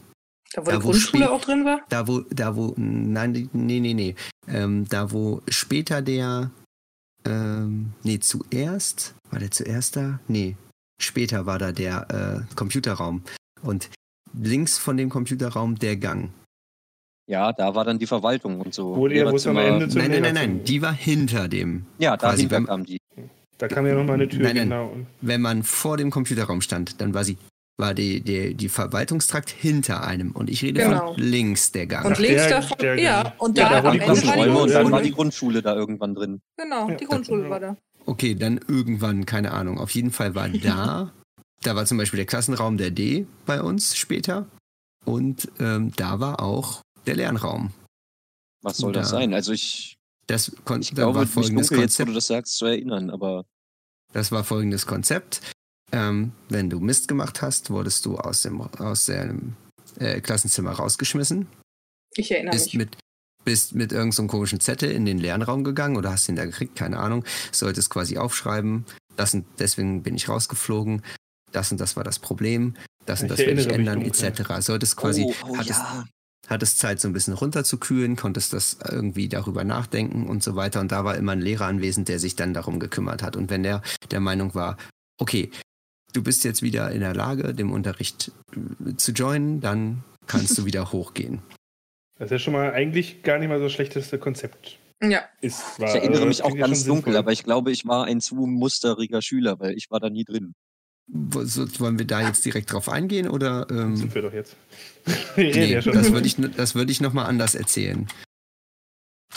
Da wo Da, die wo Grundschule auch drin war? Da wo, da wo, nein, nee, nee, nee. Ähm, da wo später der, ähm, nee, zuerst, war der zuerst da? Nee, später war da der äh, Computerraum. Und links von dem Computerraum der Gang. Ja, da war dann die Verwaltung und so. Wo die- wo es am. Ende Zum Nein, nein, nein, nein, die war hinter dem. Ja, quasi dahinter beim- kam die. Da kam ja noch mal eine Tür, Nein, nein. genau. Wenn man vor dem Computerraum stand, dann war sie, war die, die, die Verwaltungstrakt hinter einem. Und ich rede Genau. von links der Gang. Und links der- davon, der ja, und Ja, da da war die Klassenräume und dann Grundschule. war die Grundschule da irgendwann drin. Genau, Ja, die Grundschule war da. Okay, dann irgendwann, keine Ahnung. Auf jeden Fall war da, da war zum Beispiel der Klassenraum der D bei uns später. Und ähm, da war auch der Lernraum. Was soll das Da- sein? Also ich, Das, kon ich glaube, war folgendes dunkel jetzt, wo Konzept. du das sagst, zu erinnern, aber Das war folgendes Konzept. Ähm, wenn du Mist gemacht hast, wurdest du aus dem, aus dem äh, Klassenzimmer rausgeschmissen. Ich erinnere bist mich. mit bist mit irgendeinem so komischen Zettel in den Lernraum gegangen oder hast ihn da gekriegt, keine Ahnung, solltest quasi aufschreiben, das und deswegen bin ich rausgeflogen, das und das war das Problem, das und Ich das will ich ändern, etc. Solltest quasi, oh, oh hattest, ja. Hattest Zeit so ein bisschen runterzukühlen, konntest das irgendwie darüber nachdenken und so weiter und da war immer ein Lehrer anwesend, der sich dann darum gekümmert hat und wenn der der Meinung war, okay, du bist jetzt wieder in der Lage, dem Unterricht äh, zu joinen, dann kannst du [LAUGHS] wieder hochgehen. das ist ja schon mal eigentlich gar nicht mal so das schlechteste Konzept. Ja, Ist, Ich war, erinnere äh, mich auch ganz dunkel, sinnvoll. aber ich glaube, ich war ein zu musteriger Schüler, weil ich war da nie drin. Wollen wir da jetzt direkt drauf eingehen oder? Ähm, Sind wir doch jetzt. [LAUGHS] wir reden nee, ja schon. das würde ich, das würde ich nochmal anders erzählen.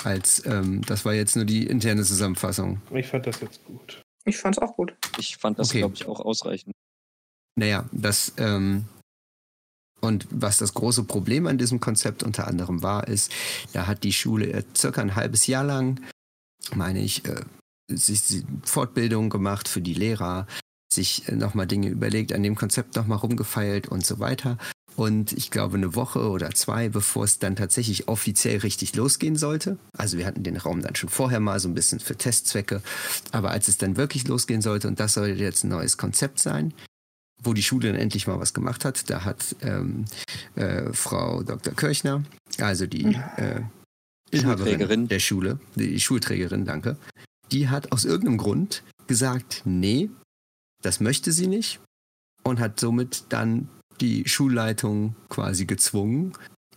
Als, ähm, das war jetzt nur die interne Zusammenfassung. Ich fand das jetzt gut. ich fand's auch gut. Ich fand das, Okay. glaube ich, auch ausreichend. Naja, das, ähm, und was das große Problem an diesem Konzept unter anderem war, ist, da hat die Schule circa ein halbes Jahr lang, meine ich, äh, sich sich Fortbildung gemacht für die Lehrer, sich nochmal Dinge überlegt, an dem Konzept nochmal rumgefeilt und so weiter. Und ich glaube, eine Woche oder zwei, bevor es dann tatsächlich offiziell richtig losgehen sollte. Also wir hatten den Raum dann schon vorher mal so ein bisschen für Testzwecke. Aber als es dann wirklich losgehen sollte, und das sollte jetzt ein neues Konzept sein, wo die Schule dann endlich mal was gemacht hat, da hat ähm, äh, Frau Dr. Kirchner, also die äh, Inhaberin Schulträgerin. der Schule, die Schulträgerin, danke, die hat aus irgendeinem Grund gesagt, nee, das möchte sie nicht und hat somit dann die Schulleitung quasi gezwungen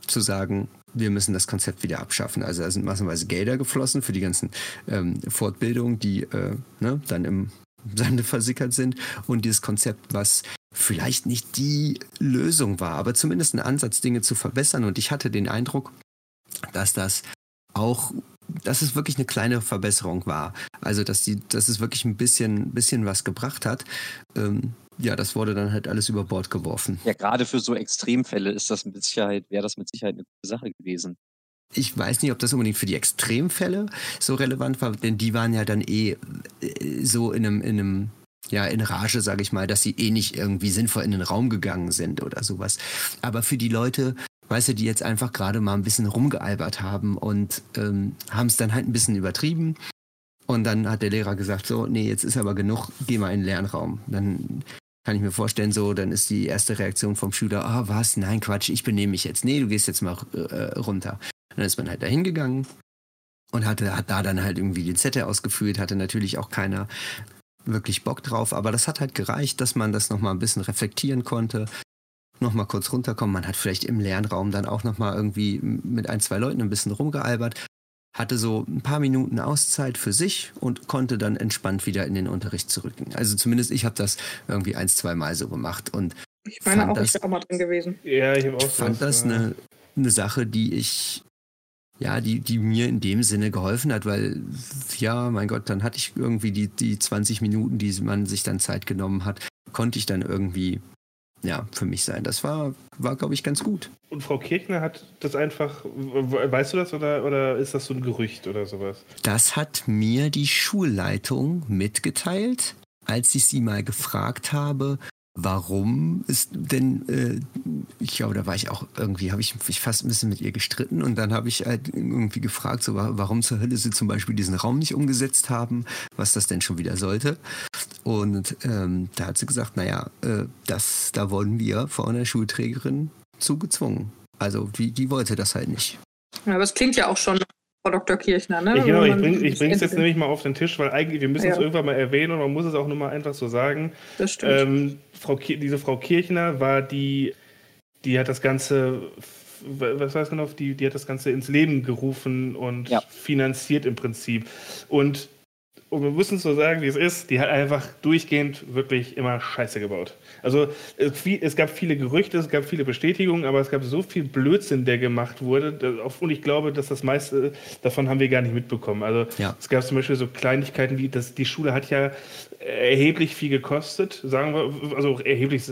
zu sagen, wir müssen das Konzept wieder abschaffen. Also da sind massenweise Gelder geflossen für die ganzen ähm, Fortbildungen, die äh, ne, dann im Sande versickert sind und dieses Konzept, was vielleicht nicht die Lösung war, aber zumindest ein Ansatz, Dinge zu verbessern. Und ich hatte den Eindruck, dass das auch, dass es wirklich eine kleine Verbesserung war. Also, dass die, dass es wirklich ein bisschen, bisschen was gebracht hat. Ähm, ja, das wurde dann halt alles über Bord geworfen. Ja, gerade für so Extremfälle ist das mit Sicherheit, wäre das mit Sicherheit eine gute Sache gewesen. Ich weiß nicht, ob das unbedingt für die Extremfälle so relevant war, denn die waren ja dann eh äh, so in einem, in einem ja, in Rage, sage ich mal, dass sie eh nicht irgendwie sinnvoll in den Raum gegangen sind oder sowas. Aber für die Leute, weißt du, die jetzt einfach gerade mal ein bisschen rumgealbert haben und ähm, haben es dann halt ein bisschen übertrieben. Und dann hat der Lehrer gesagt, so, nee, jetzt ist aber genug, geh mal in den Lernraum. Dann kann ich mir vorstellen, so, dann ist die erste Reaktion vom Schüler, ah, oh, was, nein, Quatsch, ich benehme mich jetzt. Nee, du gehst jetzt mal äh, runter. Dann ist man halt da hingegangen und hatte, hat da dann halt irgendwie die Zettel ausgefüllt, hatte natürlich auch keiner wirklich Bock drauf, aber das hat halt gereicht, dass man das nochmal ein bisschen reflektieren konnte, nochmal kurz runterkommen. Man hat vielleicht im Lernraum dann auch nochmal irgendwie mit ein, zwei Leuten ein bisschen rumgealbert, hatte so ein paar Minuten Auszeit für sich und konnte dann entspannt wieder in den Unterricht zurückgehen. Also zumindest ich habe das irgendwie ein, zwei Mal so gemacht und ich meine auch, das, ich wäre auch mal drin gewesen. Ja, ich habe auch fand das eine, eine Sache, die ich ja, die, die mir in dem Sinne geholfen hat, weil, ja, mein Gott, dann hatte ich irgendwie die, die 20 Minuten, die man sich dann Zeit genommen hat, konnte ich dann irgendwie, ja, für mich sein. Das war, war glaube ich, ganz gut. Und Frau Kirchner hat das einfach, weißt du das oder, oder ist das so ein Gerücht oder sowas? Das hat mir die Schulleitung mitgeteilt, als ich sie mal gefragt habe, warum ist denn, äh, ich glaube, da war ich auch irgendwie, habe ich mich fast ein bisschen mit ihr gestritten und dann habe ich halt irgendwie gefragt, so, warum zur Hölle sie zum Beispiel diesen Raum nicht umgesetzt haben, was das denn schon wieder sollte. Und ähm, da hat sie gesagt, naja, äh, das, da wurden wir von einer Schulträgerin zugezwungen. Also die, die wollte das halt nicht. Ja, aber es klingt ja auch schon Frau Dr. Kirchner, ne? Ich, genau, ich bringe es jetzt nämlich mal auf den Tisch, weil eigentlich, wir müssen ja. es irgendwann mal erwähnen und man muss es auch nur mal einfach so sagen. Das stimmt. Ähm, Frau, diese Frau Kirchner war die, die hat das Ganze, was weiß genau, die, die hat das Ganze ins Leben gerufen und ja. finanziert im Prinzip. Und und wir müssen es so sagen, wie es ist, die hat einfach durchgehend wirklich immer Scheiße gebaut. Also es gab viele Gerüchte, es gab viele Bestätigungen, aber es gab so viel Blödsinn, der gemacht wurde. Und ich glaube, dass das meiste davon haben wir gar nicht mitbekommen. Also ja. es gab zum Beispiel so Kleinigkeiten wie, dass die Schule hat ja erheblich viel gekostet, sagen wir, also erheblich,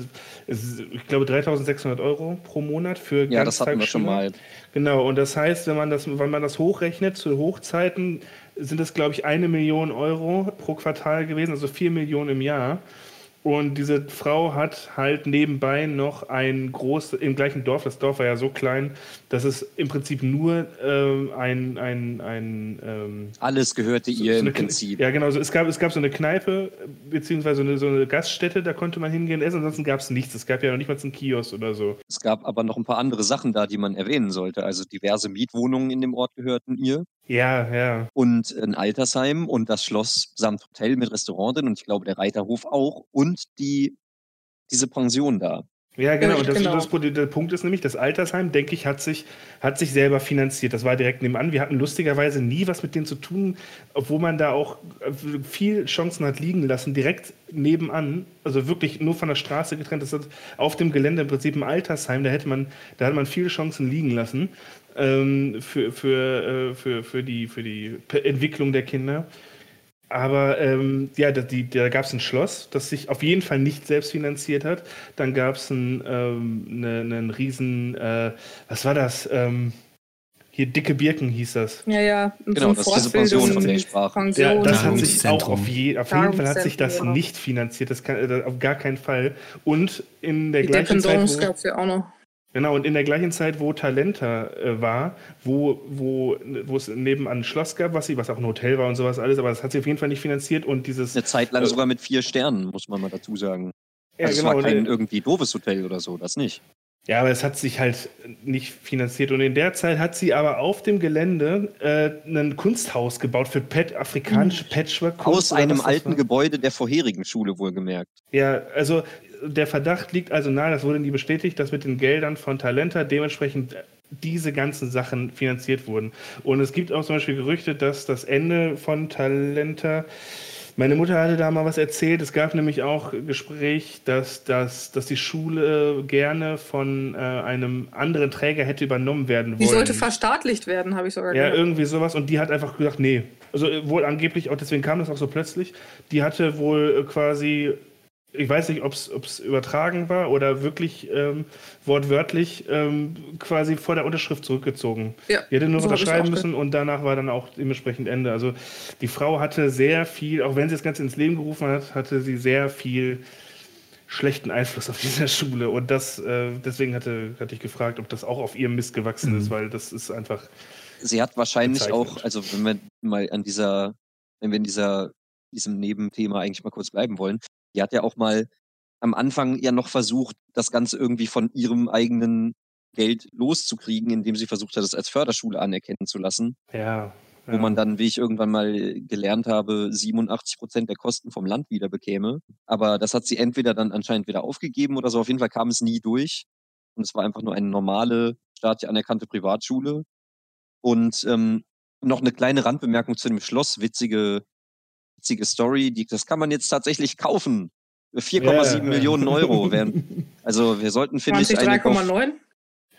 ich glaube 3600 Euro pro Monat für Ja, das hatten wir schon mal. Genau, und das heißt, wenn man das, wenn man das hochrechnet zu Hochzeiten, sind es, glaube ich, eine Million Euro pro Quartal gewesen, also vier Millionen im Jahr. Und diese Frau hat halt nebenbei noch ein großes, im gleichen Dorf, das Dorf war ja so klein, dass es im Prinzip nur ähm, ein, ein, ein ähm, Alles gehörte so, ihr so im Prinzip. Ja, genau. So, es, gab, es gab so eine Kneipe, beziehungsweise eine, so eine Gaststätte, da konnte man hingehen essen, ansonsten gab es nichts. Es gab ja noch nicht mal einen Kiosk oder so. Es gab aber noch ein paar andere Sachen da, die man erwähnen sollte. Also diverse Mietwohnungen in dem Ort gehörten ihr. Ja, ja. Und ein Altersheim und das Schloss samt Hotel mit Restaurant drin und ich glaube der Reiterhof auch und die, diese Pension da. Ja, genau. Und das, genau. Das, der Punkt ist nämlich, das Altersheim, denke ich, hat sich, hat sich selber finanziert. Das war direkt nebenan. Wir hatten lustigerweise nie was mit denen zu tun, obwohl man da auch äh, viel Chancen hat liegen lassen, direkt nebenan, also wirklich nur von der Straße getrennt. Das ist auf dem Gelände im Prinzip ein Altersheim, da hätte man, da hat man viele Chancen liegen lassen ähm, für, für, äh, für, für, die, für die Entwicklung der Kinder. Aber ähm, ja, da, die, da gab es ein Schloss, das sich auf jeden Fall nicht selbst finanziert hat. Dann gab es einen, ähm, ne, einen riesen, äh, was war das? Ähm, hier Dicke Birken hieß das. Ja, ja. Genau, das ist diese Pension, von der ich sprach. Ja, das hat sich auch auf, je, auf jeden Fall hat sich das nicht finanziert. Das kann, äh, auf gar keinen Fall. Und in der Die gleichen Zeit. gab es ja auch noch. Genau, und in der gleichen Zeit, wo Talenta äh, war, wo, wo, wo es nebenan ein Schloss gab, was, sie, was auch ein Hotel war und sowas alles, aber das hat sie auf jeden Fall nicht finanziert und dieses. Eine Zeit lang äh, sogar mit vier Sternen, muss man mal dazu sagen. Ja, also genau, es war kein irgendwie doofes Hotel oder so, das nicht. Ja, aber es hat sich halt nicht finanziert. Und in der Zeit hat sie aber auf dem Gelände äh, ein Kunsthaus gebaut für Pet, afrikanische mhm. Patchwork-Kunst. Aus einem alten Gebäude der vorherigen Schule wohlgemerkt. Ja, also der Verdacht liegt also nahe, das wurde nie bestätigt, dass mit den Geldern von Talenta dementsprechend diese ganzen Sachen finanziert wurden. Und es gibt auch zum Beispiel Gerüchte, dass das Ende von Talenta meine Mutter hatte da mal was erzählt. Es gab nämlich auch Gespräch, dass, dass, dass die Schule gerne von äh, einem anderen Träger hätte übernommen werden wollen. Die sollte verstaatlicht werden, habe ich sogar gehört. Ja, irgendwie sowas. Und die hat einfach gesagt, nee. Also wohl angeblich, auch deswegen kam das auch so plötzlich. Die hatte wohl quasi ich weiß nicht, ob es übertragen war oder wirklich ähm, wortwörtlich ähm, quasi vor der Unterschrift zurückgezogen. Ja, die hätte nur so unterschreiben müssen und danach war dann auch dementsprechend Ende. Also die Frau hatte sehr viel, auch wenn sie das Ganze ins Leben gerufen hat, hatte sie sehr viel schlechten Einfluss auf diese [LAUGHS] Schule. Und das, äh, deswegen hatte, hatte ich gefragt, ob das auch auf ihrem Mist gewachsen mhm. ist, weil das ist einfach. Sie hat wahrscheinlich bezeichnet. auch, also wenn wir mal an dieser, wenn wir in dieser, diesem Nebenthema eigentlich mal kurz bleiben wollen, die hat ja auch mal am Anfang ja noch versucht, das Ganze irgendwie von ihrem eigenen Geld loszukriegen, indem sie versucht hat, es als Förderschule anerkennen zu lassen. Ja. Wo man dann, wie ich irgendwann mal gelernt habe, 87 Prozent der Kosten vom Land wieder bekäme. Aber das hat sie entweder dann anscheinend wieder aufgegeben oder so. Auf jeden Fall kam es nie durch. Und es war einfach nur eine normale, staatlich anerkannte Privatschule. Und ähm, noch eine kleine Randbemerkung zu dem Schloss. Witzige witzige Story, die, das kann man jetzt tatsächlich kaufen. 4,7 yeah. Millionen Euro [LAUGHS] wären. Also wir sollten, finde ich, 3,9?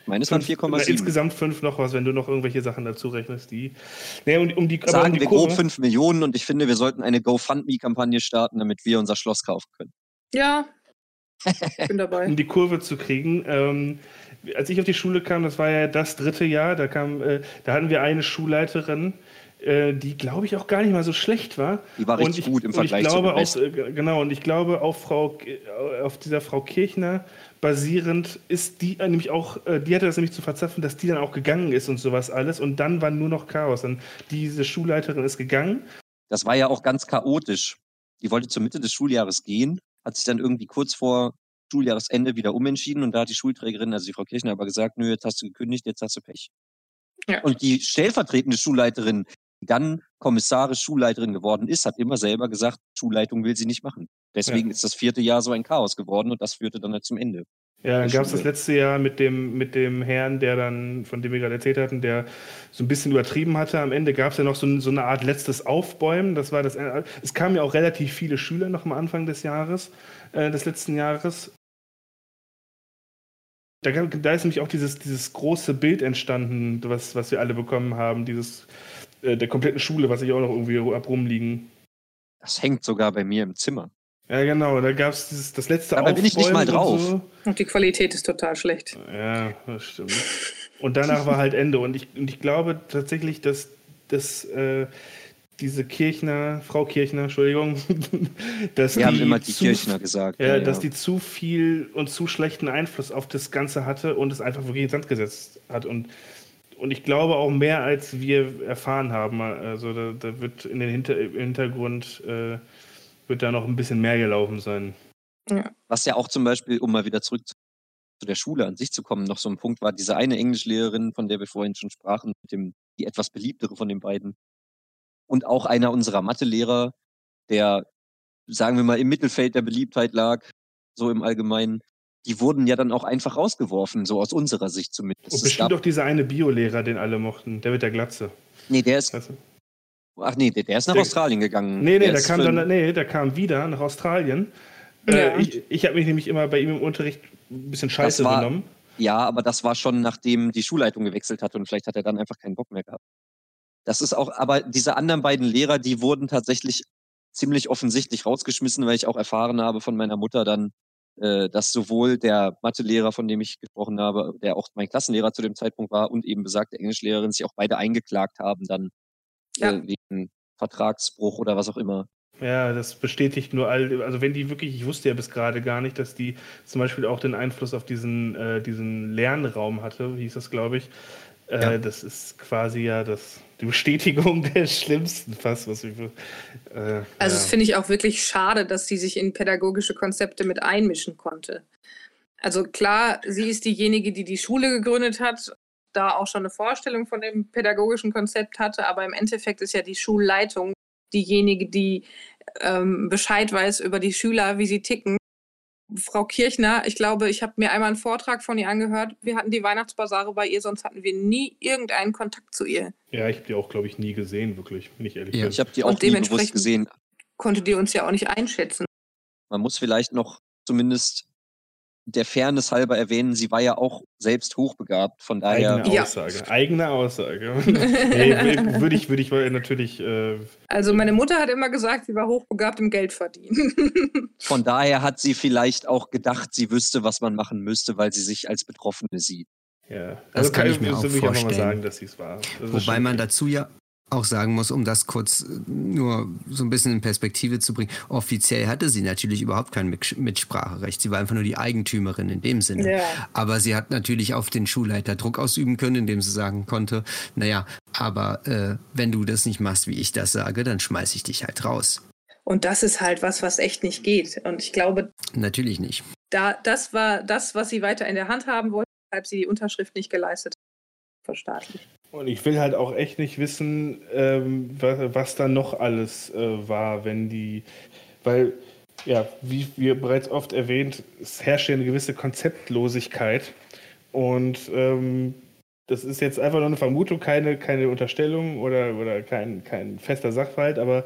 Meines waren 4,7. Insgesamt 5 noch was, wenn du noch irgendwelche Sachen dazu rechnest, die. Nee, um, um die Sagen um die wir Kurve. grob 5 Millionen und ich finde, wir sollten eine GoFundMe-Kampagne starten, damit wir unser Schloss kaufen können. Ja. Ich bin dabei. um die Kurve zu kriegen. Ähm, als ich auf die Schule kam, das war ja das dritte Jahr, da kam, äh, da hatten wir eine Schulleiterin, äh, die glaube ich auch gar nicht mal so schlecht war. Die war richtig ich, gut im Vergleich ich glaube zu auch, äh, Genau, und ich glaube auf Frau, äh, auf dieser Frau Kirchner basierend ist die nämlich auch, die hatte das nämlich zu verzapfen, dass die dann auch gegangen ist und sowas alles und dann war nur noch Chaos. Und diese Schulleiterin ist gegangen. Das war ja auch ganz chaotisch. Die wollte zur Mitte des Schuljahres gehen, hat sich dann irgendwie kurz vor Schuljahresende wieder umentschieden und da hat die Schulträgerin, also die Frau Kirchner, aber gesagt, nö, jetzt hast du gekündigt, jetzt hast du Pech. Ja. Und die stellvertretende Schulleiterin, dann kommissarisch Schulleiterin geworden ist, hat immer selber gesagt, Schulleitung will sie nicht machen. Deswegen ja. ist das vierte Jahr so ein Chaos geworden und das führte dann halt zum Ende. Ja, dann gab es das letzte Jahr mit dem, mit dem Herrn, der dann, von dem wir gerade erzählt hatten, der so ein bisschen übertrieben hatte. Am Ende gab es ja noch so, so, eine Art letztes Aufbäumen. Das war das. Es kamen ja auch relativ viele Schüler noch am Anfang des Jahres, äh, des letzten Jahres. Da, da, ist nämlich auch dieses, dieses große Bild entstanden, was, was wir alle bekommen haben, dieses äh, der kompletten Schule, was ich auch noch irgendwie ab rumliegen. Das hängt sogar bei mir im Zimmer. Ja, genau, da gab es das letzte Aber bin ich nicht mal drauf. Und, so. und, die Qualität ist total schlecht. Ja, das stimmt. und danach war halt Ende. Und ich, und ich glaube tatsächlich, dass, dass äh, diese Kirchner, Frau Kirchner, Entschuldigung, [LAUGHS] dass Wir die haben immer die zu, Kirchner gesagt. Ja, ja, dass die zu viel und zu schlechten Einfluss auf das Ganze hatte und es einfach wirklich ins Sand gesetzt hat. Und und ich glaube auch mehr, als wir erfahren haben. Also da, da wird in den Hinter im Hintergrund äh, wird da noch ein bisschen mehr gelaufen sein. Ja. Was ja auch zum Beispiel, um mal wieder zurück zu der Schule an sich zu kommen, noch so ein Punkt war, diese eine Englischlehrerin, von der wir vorhin schon sprachen, mit dem, die etwas beliebtere von den beiden. Und auch einer unserer Mathelehrer, der, sagen wir mal, im Mittelfeld der Beliebtheit lag, so im Allgemeinen, die wurden ja dann auch einfach rausgeworfen, so aus unserer Sicht zumindest. Und bestimmt doch dieser eine Biolehrer, den alle mochten, der mit der Glatze. Nee, der ist. Ach nee, der, der ist nach der, Australien gegangen. Nee, nee, der, der kam dann, nee, der kam wieder nach Australien. Äh, ja. Äh, ich ich habe mich nämlich immer bei ihm im Unterricht ein bisschen scheiße war, genommen. Ja, aber das war schon nachdem die Schulleitung gewechselt hat und vielleicht hat er dann einfach keinen Bock mehr gehabt. Das ist auch, aber diese anderen beiden Lehrer, die wurden tatsächlich ziemlich offensichtlich rausgeschmissen, weil ich auch erfahren habe von meiner Mutter dann, dass sowohl der Mathelehrer, von dem ich gesprochen habe, der auch mein Klassenlehrer zu dem Zeitpunkt war, und eben besagte Englischlehrerin sich auch beide eingeklagt haben, dann ja. äh, wegen Vertragsbruch oder was auch immer. Ja, das bestätigt nur all, also wenn die wirklich, ich wusste ja bis gerade gar nicht, dass die zum Beispiel auch den Einfluss auf diesen, äh, diesen Lernraum hatte, hieß das, glaube ich. Äh, ja. Das ist quasi ja das, die Bestätigung [LAUGHS] der schlimmsten fast, was ich. Äh, also, ja. das finde ich auch wirklich schade, dass sie sich in pädagogische Konzepte mit einmischen konnte. Also, klar, sie ist diejenige, die die Schule gegründet hat, da auch schon eine Vorstellung von dem pädagogischen Konzept hatte, aber im Endeffekt ist ja die Schulleitung diejenige, die ähm, Bescheid weiß über die Schüler, wie sie ticken Frau Kirchner, ich glaube, ich habe mir einmal einen Vortrag von ihr angehört. Wir hatten die Weihnachtsbasare bei ihr, sonst hatten wir nie irgendeinen Kontakt zu ihr. Ja, ich habe die auch, glaube ich, nie gesehen, wirklich, wenn ich ehrlich ja. bin. Ich habe die auch Und nie bewusst gesehen. Konnte die uns ja auch nicht einschätzen. Man muss vielleicht noch zumindest der Fairness halber erwähnen, sie war ja auch selbst hochbegabt. Von daher. Eigene Ja. Aussage. Eigene Aussage. [LAUGHS] nee, würde ich, würde ich natürlich. Äh, Also meine Mutter hat immer gesagt, sie war hochbegabt im Geldverdienen. [LAUGHS] Von daher hat sie vielleicht auch gedacht, sie wüsste, was man machen müsste, weil sie sich als Betroffene sieht. ja. Das kann ich mir auch ich auch mal vorstellen. sagen, dass sie es war. Das Wobei man dazu ja auch sagen muss, um das kurz äh, nur so ein bisschen in Perspektive zu bringen, offiziell hatte sie natürlich überhaupt kein Mitspracherecht. Sie war einfach nur die Eigentümerin in dem Sinne. Ja. Aber sie hat natürlich auf den Schulleiter Druck ausüben können, indem sie sagen konnte, naja, aber äh, wenn du das nicht machst, wie ich das sage, dann schmeiß ich dich halt raus. Und das ist halt was, was echt nicht geht. Und ich glaube, Natürlich nicht. da, das war das, was sie weiter in der Hand haben wollte, weshalb sie die Unterschrift nicht geleistet hat. Verstaatlicht. Und ich will halt auch echt nicht wissen, ähm, was, was da noch alles äh, war, wenn die, weil, ja, wie wir bereits oft erwähnt, es herrscht ja eine gewisse Konzeptlosigkeit. Und ähm, das ist jetzt einfach nur eine Vermutung, keine, keine Unterstellung oder, oder kein, kein fester Sachverhalt, aber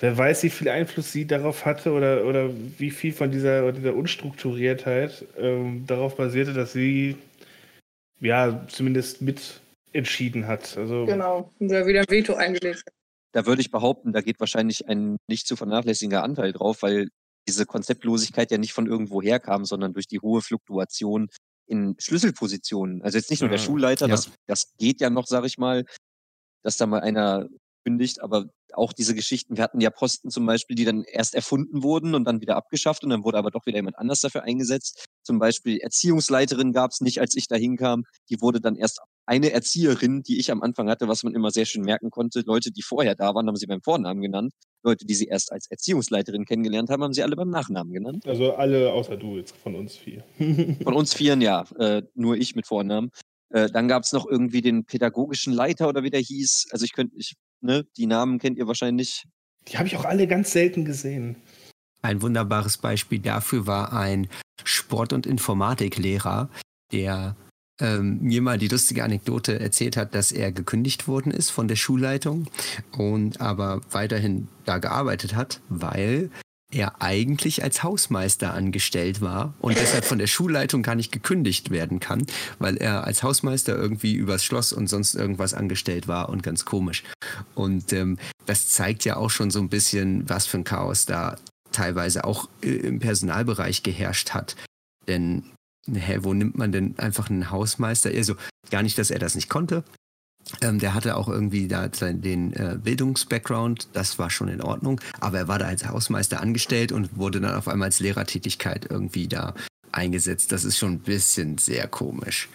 wer weiß, wie viel Einfluss sie darauf hatte oder, oder wie viel von dieser, dieser Unstrukturiertheit ähm, darauf basierte, dass sie ja zumindest mit entschieden hat. Also Genau. Und da wieder ein Veto eingelegt. hat. Da würde ich behaupten, da geht wahrscheinlich ein nicht zu vernachlässigender Anteil drauf, weil diese Konzeptlosigkeit ja nicht von irgendwo herkam, sondern durch die hohe Fluktuation in Schlüsselpositionen. Also jetzt nicht nur der Ja. Schulleiter, Ja. das, das geht ja noch, sag ich mal, dass da mal einer kündigt, aber auch diese Geschichten, wir hatten ja Posten zum Beispiel, die dann erst erfunden wurden und dann wieder abgeschafft und dann wurde aber doch wieder jemand anders dafür eingesetzt. Zum Beispiel Erziehungsleiterin gab es nicht, als ich da hinkam. Die wurde dann erst eine Erzieherin, die ich am Anfang hatte, was man immer sehr schön merken konnte. Leute, die vorher da waren, haben sie beim Vornamen genannt. Leute, die sie erst als Erziehungsleiterin kennengelernt haben, haben sie alle beim Nachnamen genannt. Also alle außer du jetzt von uns vier. [LAUGHS] Von uns Vieren ja, äh, nur ich mit Vornamen. Äh, dann gab es noch irgendwie den pädagogischen Leiter oder wie der hieß. Also ich könnte, ich, ne, die Namen kennt ihr wahrscheinlich. Die habe ich auch alle ganz selten gesehen. Ein wunderbares Beispiel dafür war ein Sport- und Informatiklehrer, der ähm, mir mal die lustige Anekdote erzählt hat, dass er gekündigt worden ist von der Schulleitung und aber weiterhin da gearbeitet hat, weil er eigentlich als Hausmeister angestellt war und deshalb von der Schulleitung gar nicht gekündigt werden kann, weil er als Hausmeister irgendwie übers Schloss und sonst irgendwas angestellt war und ganz komisch. Und ähm, das zeigt ja auch schon so ein bisschen, was für ein Chaos da teilweise auch äh, im Personalbereich geherrscht hat. Denn hä, wo nimmt man denn einfach einen Hausmeister? Also gar nicht, dass er das nicht konnte. Ähm, der hatte auch irgendwie da den äh, Bildungsbackground, das war schon in Ordnung, aber er war da als Hausmeister angestellt und wurde dann auf einmal als Lehrertätigkeit irgendwie da eingesetzt. Das ist schon ein bisschen sehr komisch.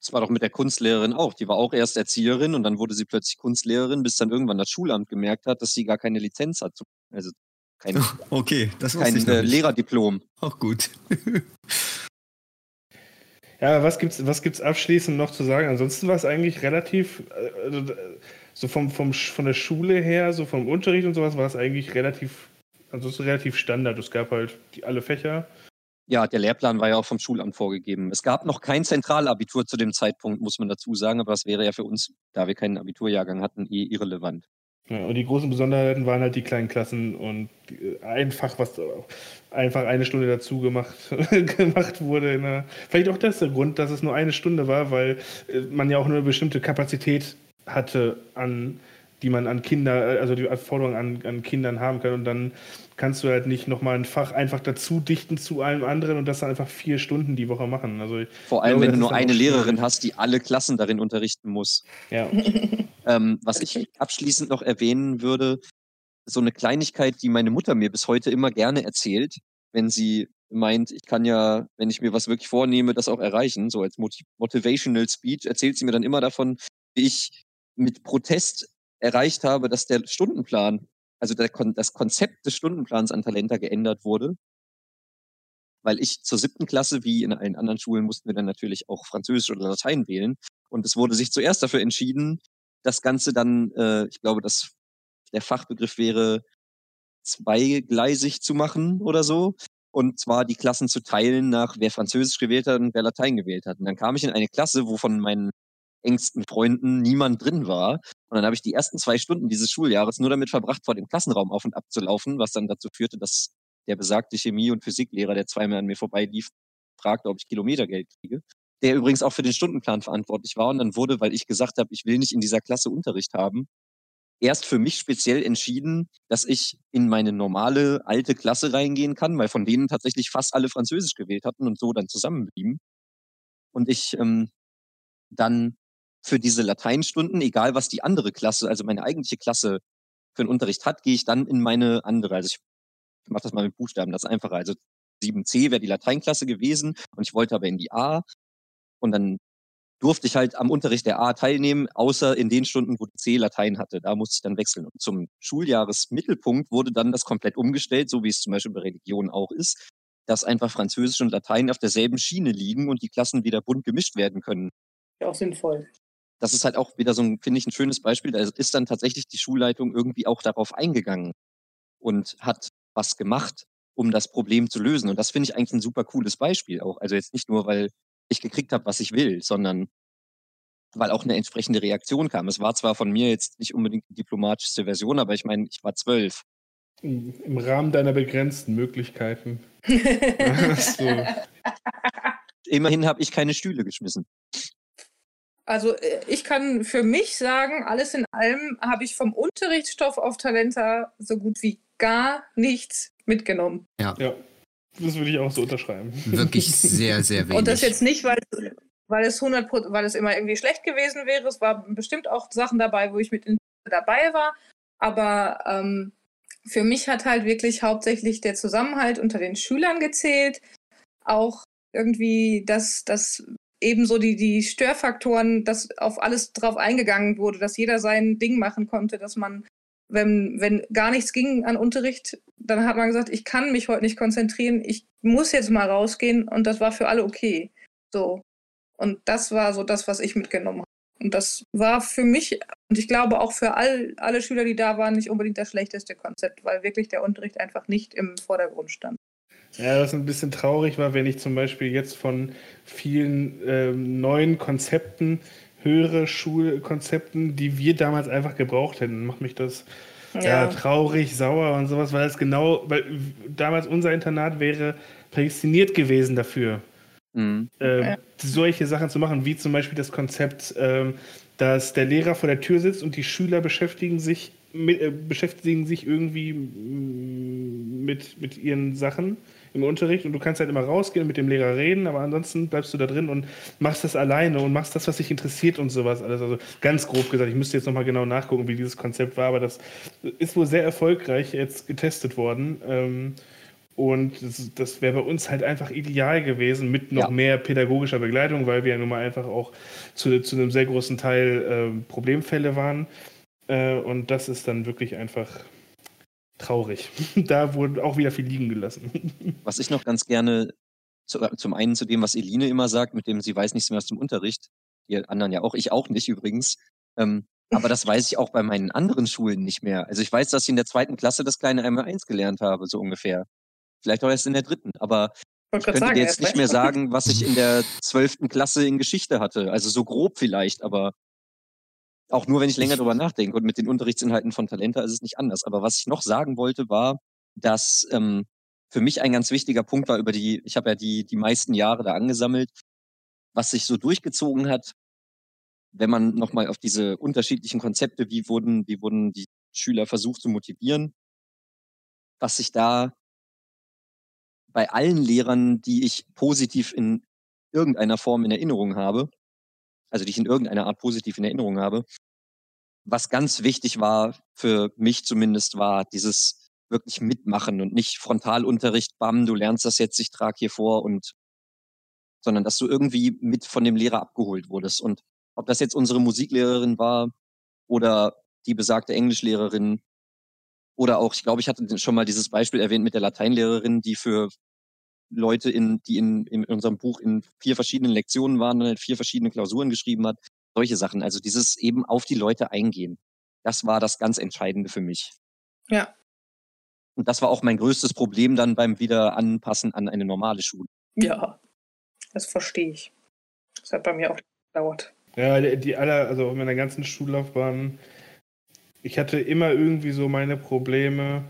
Das war doch mit der Kunstlehrerin auch. Die war auch erst Erzieherin und dann wurde sie plötzlich Kunstlehrerin, bis dann irgendwann das Schulamt gemerkt hat, dass sie gar keine Lizenz hat. Also kein, [LAUGHS] Okay, das kein äh, Lehrerdiplom. Auch gut. [LAUGHS] Ja, was gibt's, was gibt's abschließend noch zu sagen? Ansonsten war es eigentlich relativ, äh, also, so vom, vom, von der Schule her, so vom Unterricht und sowas, war es eigentlich relativ, ansonsten relativ Standard. Es gab halt die, alle Fächer. Ja, der Lehrplan war ja auch vom Schulamt vorgegeben. Es gab noch kein Zentralabitur zu dem Zeitpunkt, muss man dazu sagen, aber das wäre ja für uns, da wir keinen Abiturjahrgang hatten, eh irrelevant. Ja, und die großen Besonderheiten waren halt die kleinen Klassen und die- ein Fach, was einfach eine Stunde dazu gemacht, [LAUGHS] gemacht wurde. Der, vielleicht auch das der Grund, dass es nur eine Stunde war, weil äh, man ja auch nur eine bestimmte Kapazität hatte, an, die man an Kinder, äh, also die Forderung an, an Kindern haben kann. Und dann kannst du halt nicht nochmal ein Fach einfach dazu dichten zu allem anderen und das dann einfach vier Stunden die Woche machen. Also Vor allem, glaube, wenn du nur eine schwierig. Lehrerin hast, die alle Klassen darin unterrichten muss. ja. Ähm, was ich abschließend noch erwähnen würde, so eine Kleinigkeit, die meine Mutter mir bis heute immer gerne erzählt, wenn sie meint, ich kann ja, wenn ich mir was wirklich vornehme, das auch erreichen, so als Motiv Motivational Speech, erzählt sie mir dann immer davon, wie ich mit Protest erreicht habe, dass der Stundenplan, also der, das Konzept des Stundenplans an Talenta geändert wurde. Weil ich zur siebten Klasse, wie in allen anderen Schulen, mussten wir dann natürlich auch Französisch oder Latein wählen. Und es wurde sich zuerst dafür entschieden, das Ganze dann, äh, ich glaube, das, der Fachbegriff wäre zweigleisig zu machen oder so. Und zwar die Klassen zu teilen nach wer Französisch gewählt hat und wer Latein gewählt hat. Und dann kam ich in eine Klasse, wo von meinen engsten Freunden niemand drin war. Und dann habe ich die ersten zwei Stunden dieses Schuljahres nur damit verbracht, vor dem Klassenraum auf und ab zu laufen, was dann dazu führte, dass der besagte Chemie- und Physiklehrer, der zweimal an mir vorbeilief, fragte, ob ich Kilometergeld kriege, der übrigens auch für den Stundenplan verantwortlich war. Und dann wurde, weil ich gesagt habe, ich will nicht in dieser Klasse Unterricht haben, erst für mich speziell entschieden, dass ich in meine normale alte Klasse reingehen kann, weil von denen tatsächlich fast alle Französisch gewählt hatten und so dann zusammenblieben. Und ich ähm, dann für diese Lateinstunden, egal was die andere Klasse, also meine eigentliche Klasse für den Unterricht hat, gehe ich dann in meine andere. Also ich mache das mal mit Buchstaben, das ist einfacher. Also 7c wäre die Lateinklasse gewesen und ich wollte aber in die A. Und dann durfte ich halt am Unterricht der A teilnehmen, außer in den Stunden, wo die C Latein hatte. Da musste ich dann wechseln. Und zum Schuljahresmittelpunkt wurde dann das komplett umgestellt, so wie es zum Beispiel bei Religion auch ist, dass einfach Französisch und Latein auf derselben Schiene liegen und die Klassen wieder bunt gemischt werden können. Ja, auch sinnvoll. Das ist halt auch wieder so ein, finde ich, ein schönes Beispiel. Da ist dann tatsächlich die Schulleitung irgendwie auch darauf eingegangen und hat was gemacht, um das Problem zu lösen. Und das finde ich eigentlich ein super cooles Beispiel auch. Also jetzt nicht nur, weil ich gekriegt habe, was ich will, sondern weil auch eine entsprechende Reaktion kam. Es war zwar von mir jetzt nicht unbedingt die diplomatischste Version, aber ich meine, ich war zwölf. Im Rahmen deiner begrenzten Möglichkeiten. [LAUGHS] [LAUGHS] so. Immerhin habe ich keine Stühle geschmissen. Also äh, ich kann für mich sagen, alles in allem habe ich vom Unterrichtsstoff auf Talenta so gut wie gar nichts mitgenommen. Ja. ja. Das würde ich auch so unterschreiben. Wirklich [LAUGHS] sehr, sehr wenig. Und das jetzt nicht, weil, weil, es 100 weil es immer irgendwie schlecht gewesen wäre. Es waren bestimmt auch Sachen dabei, wo ich mit dabei war. Aber ähm, für mich hat halt wirklich hauptsächlich der Zusammenhalt unter den Schülern gezählt. Auch irgendwie, dass, dass ebenso die, die Störfaktoren, dass auf alles drauf eingegangen wurde, dass jeder sein Ding machen konnte, dass man wenn, wenn gar nichts ging an Unterricht, dann hat man gesagt, ich kann mich heute nicht konzentrieren, ich muss jetzt mal rausgehen und das war für alle okay. So. Und das war so das, was ich mitgenommen habe. Und das war für mich und ich glaube auch für all, alle Schüler, die da waren, nicht unbedingt das schlechteste Konzept, weil wirklich der Unterricht einfach nicht im Vordergrund stand. Ja, was ein bisschen traurig war, wenn ich zum Beispiel jetzt von vielen ähm, neuen Konzepten höhere Schulkonzepten, die wir damals einfach gebraucht hätten. Macht mich das ja. ja. traurig, sauer und sowas, weil es genau, weil damals unser Internat wäre prädestiniert gewesen dafür, mhm. äh, ja. solche Sachen zu machen, wie zum Beispiel das Konzept, äh, dass der Lehrer vor der Tür sitzt und die Schüler beschäftigen sich mit, äh, beschäftigen sich irgendwie mit, mit ihren Sachen im Unterricht und du kannst halt immer rausgehen und mit dem Lehrer reden, aber ansonsten bleibst du da drin und machst das alleine und machst das, was dich interessiert und sowas alles. Also ganz grob gesagt, ich müsste jetzt nochmal genau nachgucken, wie dieses Konzept war, aber das ist wohl sehr erfolgreich jetzt getestet worden. Ähm, und das, das wäre bei uns halt einfach ideal gewesen mit noch ja. mehr pädagogischer Begleitung, weil wir ja nun mal einfach auch zu, zu einem sehr großen Teil äh, Problemfälle waren. Äh, und das ist dann wirklich einfach traurig. [LAUGHS] da wurde auch wieder viel liegen gelassen. [LAUGHS] Was ich noch ganz gerne zu, zum einen zu dem, was Eline immer sagt, mit dem sie weiß nichts mehr aus dem Unterricht, die anderen ja auch, ich auch nicht übrigens. Ähm, aber das weiß ich auch bei meinen anderen Schulen nicht mehr. Also ich weiß, dass ich in der zweiten Klasse das kleine einmal eins gelernt habe, so ungefähr. Vielleicht auch erst in der dritten. Aber ich könnte sagen, dir jetzt nicht mehr sagen, [LAUGHS] was ich in der zwölften Klasse in Geschichte hatte. Also so grob vielleicht, aber auch nur, wenn ich länger drüber nachdenke. Und mit den Unterrichtsinhalten von Talenta ist es nicht anders. Aber was ich noch sagen wollte, war, dass ähm, für mich ein ganz wichtiger Punkt war über die, ich habe ja die, die meisten Jahre da angesammelt, was sich so durchgezogen hat, wenn man nochmal auf diese unterschiedlichen Konzepte, wie wurden, wie wurden die Schüler versucht zu motivieren, was sich da bei allen Lehrern, die ich positiv in irgendeiner Form in Erinnerung habe, also die ich in irgendeiner Art positiv in Erinnerung habe. Was ganz wichtig war, für mich zumindest, war dieses wirklich mitmachen und nicht Frontalunterricht, bam, du lernst das jetzt, ich trage hier vor und sondern dass du irgendwie mit von dem Lehrer abgeholt wurdest. Und ob das jetzt unsere Musiklehrerin war oder die besagte Englischlehrerin oder auch, ich glaube, ich hatte schon mal dieses Beispiel erwähnt mit der Lateinlehrerin, die für Leute, in, die in, in unserem Buch in vier verschiedenen Lektionen waren, dann halt vier verschiedene Klausuren geschrieben hat. Solche Sachen. Also dieses eben auf die Leute eingehen. Das war das ganz Entscheidende für mich. Ja. Und das war auch mein größtes Problem dann beim Wiederanpassen an eine normale Schule. Ja, das verstehe ich. Das hat bei mir auch gedauert. Ja, die, die aller, also in meiner ganzen Schullaufbahn, ich hatte immer irgendwie so meine Probleme,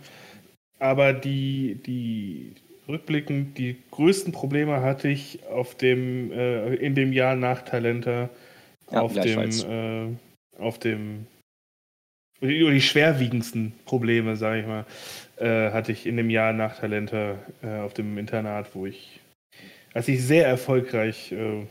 aber die, die rückblickend, die größten Probleme hatte ich auf dem, äh, in dem Jahr nach Talenta, Ja, auf dem, äh, auf dem, oder die schwerwiegendsten Probleme, sage ich mal, äh, hatte ich in dem Jahr nach Talenta äh, auf dem Internat, wo ich, als ich sehr erfolgreich äh,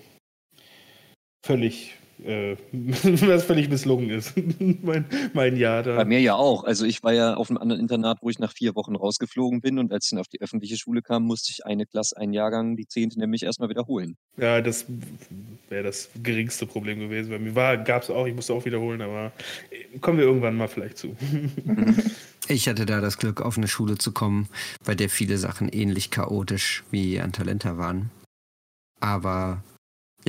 völlig, äh, [LAUGHS] was völlig misslungen ist, [LAUGHS] mein, mein Jahr da. Bei mir ja auch. Also ich war ja auf einem anderen Internat, wo ich nach vier Wochen rausgeflogen bin und als ich dann auf die öffentliche Schule kam, musste ich eine Klasse, einen Jahrgang, die zehnte nämlich erstmal wiederholen. Ja, das wäre das geringste Problem gewesen. Bei mir gab es auch, ich musste auch wiederholen, aber kommen wir irgendwann mal vielleicht zu. [LAUGHS] Ich hatte da das Glück, auf eine Schule zu kommen, bei der viele Sachen ähnlich chaotisch wie an Talenta waren. Aber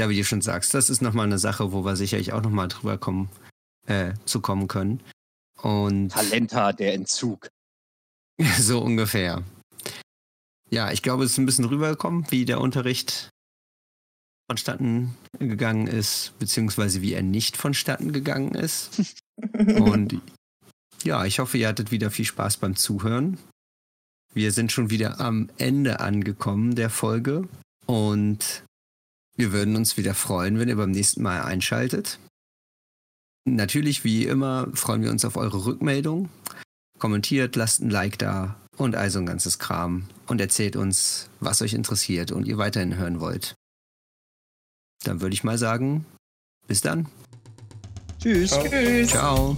ja, wie du schon sagst, das ist nochmal eine Sache, wo wir sicherlich auch nochmal drüber kommen, äh, zu kommen können. Und Talenta, der Entzug. [LAUGHS] so ungefähr. Ja, ich glaube, es ist ein bisschen rübergekommen, wie der Unterricht vonstatten gegangen ist, beziehungsweise wie er nicht vonstatten gegangen ist. [LAUGHS] Und ja, ich hoffe, ihr hattet wieder viel Spaß beim Zuhören. Wir sind schon wieder am Ende angekommen der Folge und wir würden uns wieder freuen, wenn ihr beim nächsten Mal einschaltet. Natürlich, wie immer, freuen wir uns auf eure Rückmeldung. Kommentiert, lasst ein Like da und all so ein ganzes Kram und erzählt uns, was euch interessiert und ihr weiterhin hören wollt. Dann würde ich mal sagen, bis dann. Tschüss. Ciao. Tschüss. Ciao.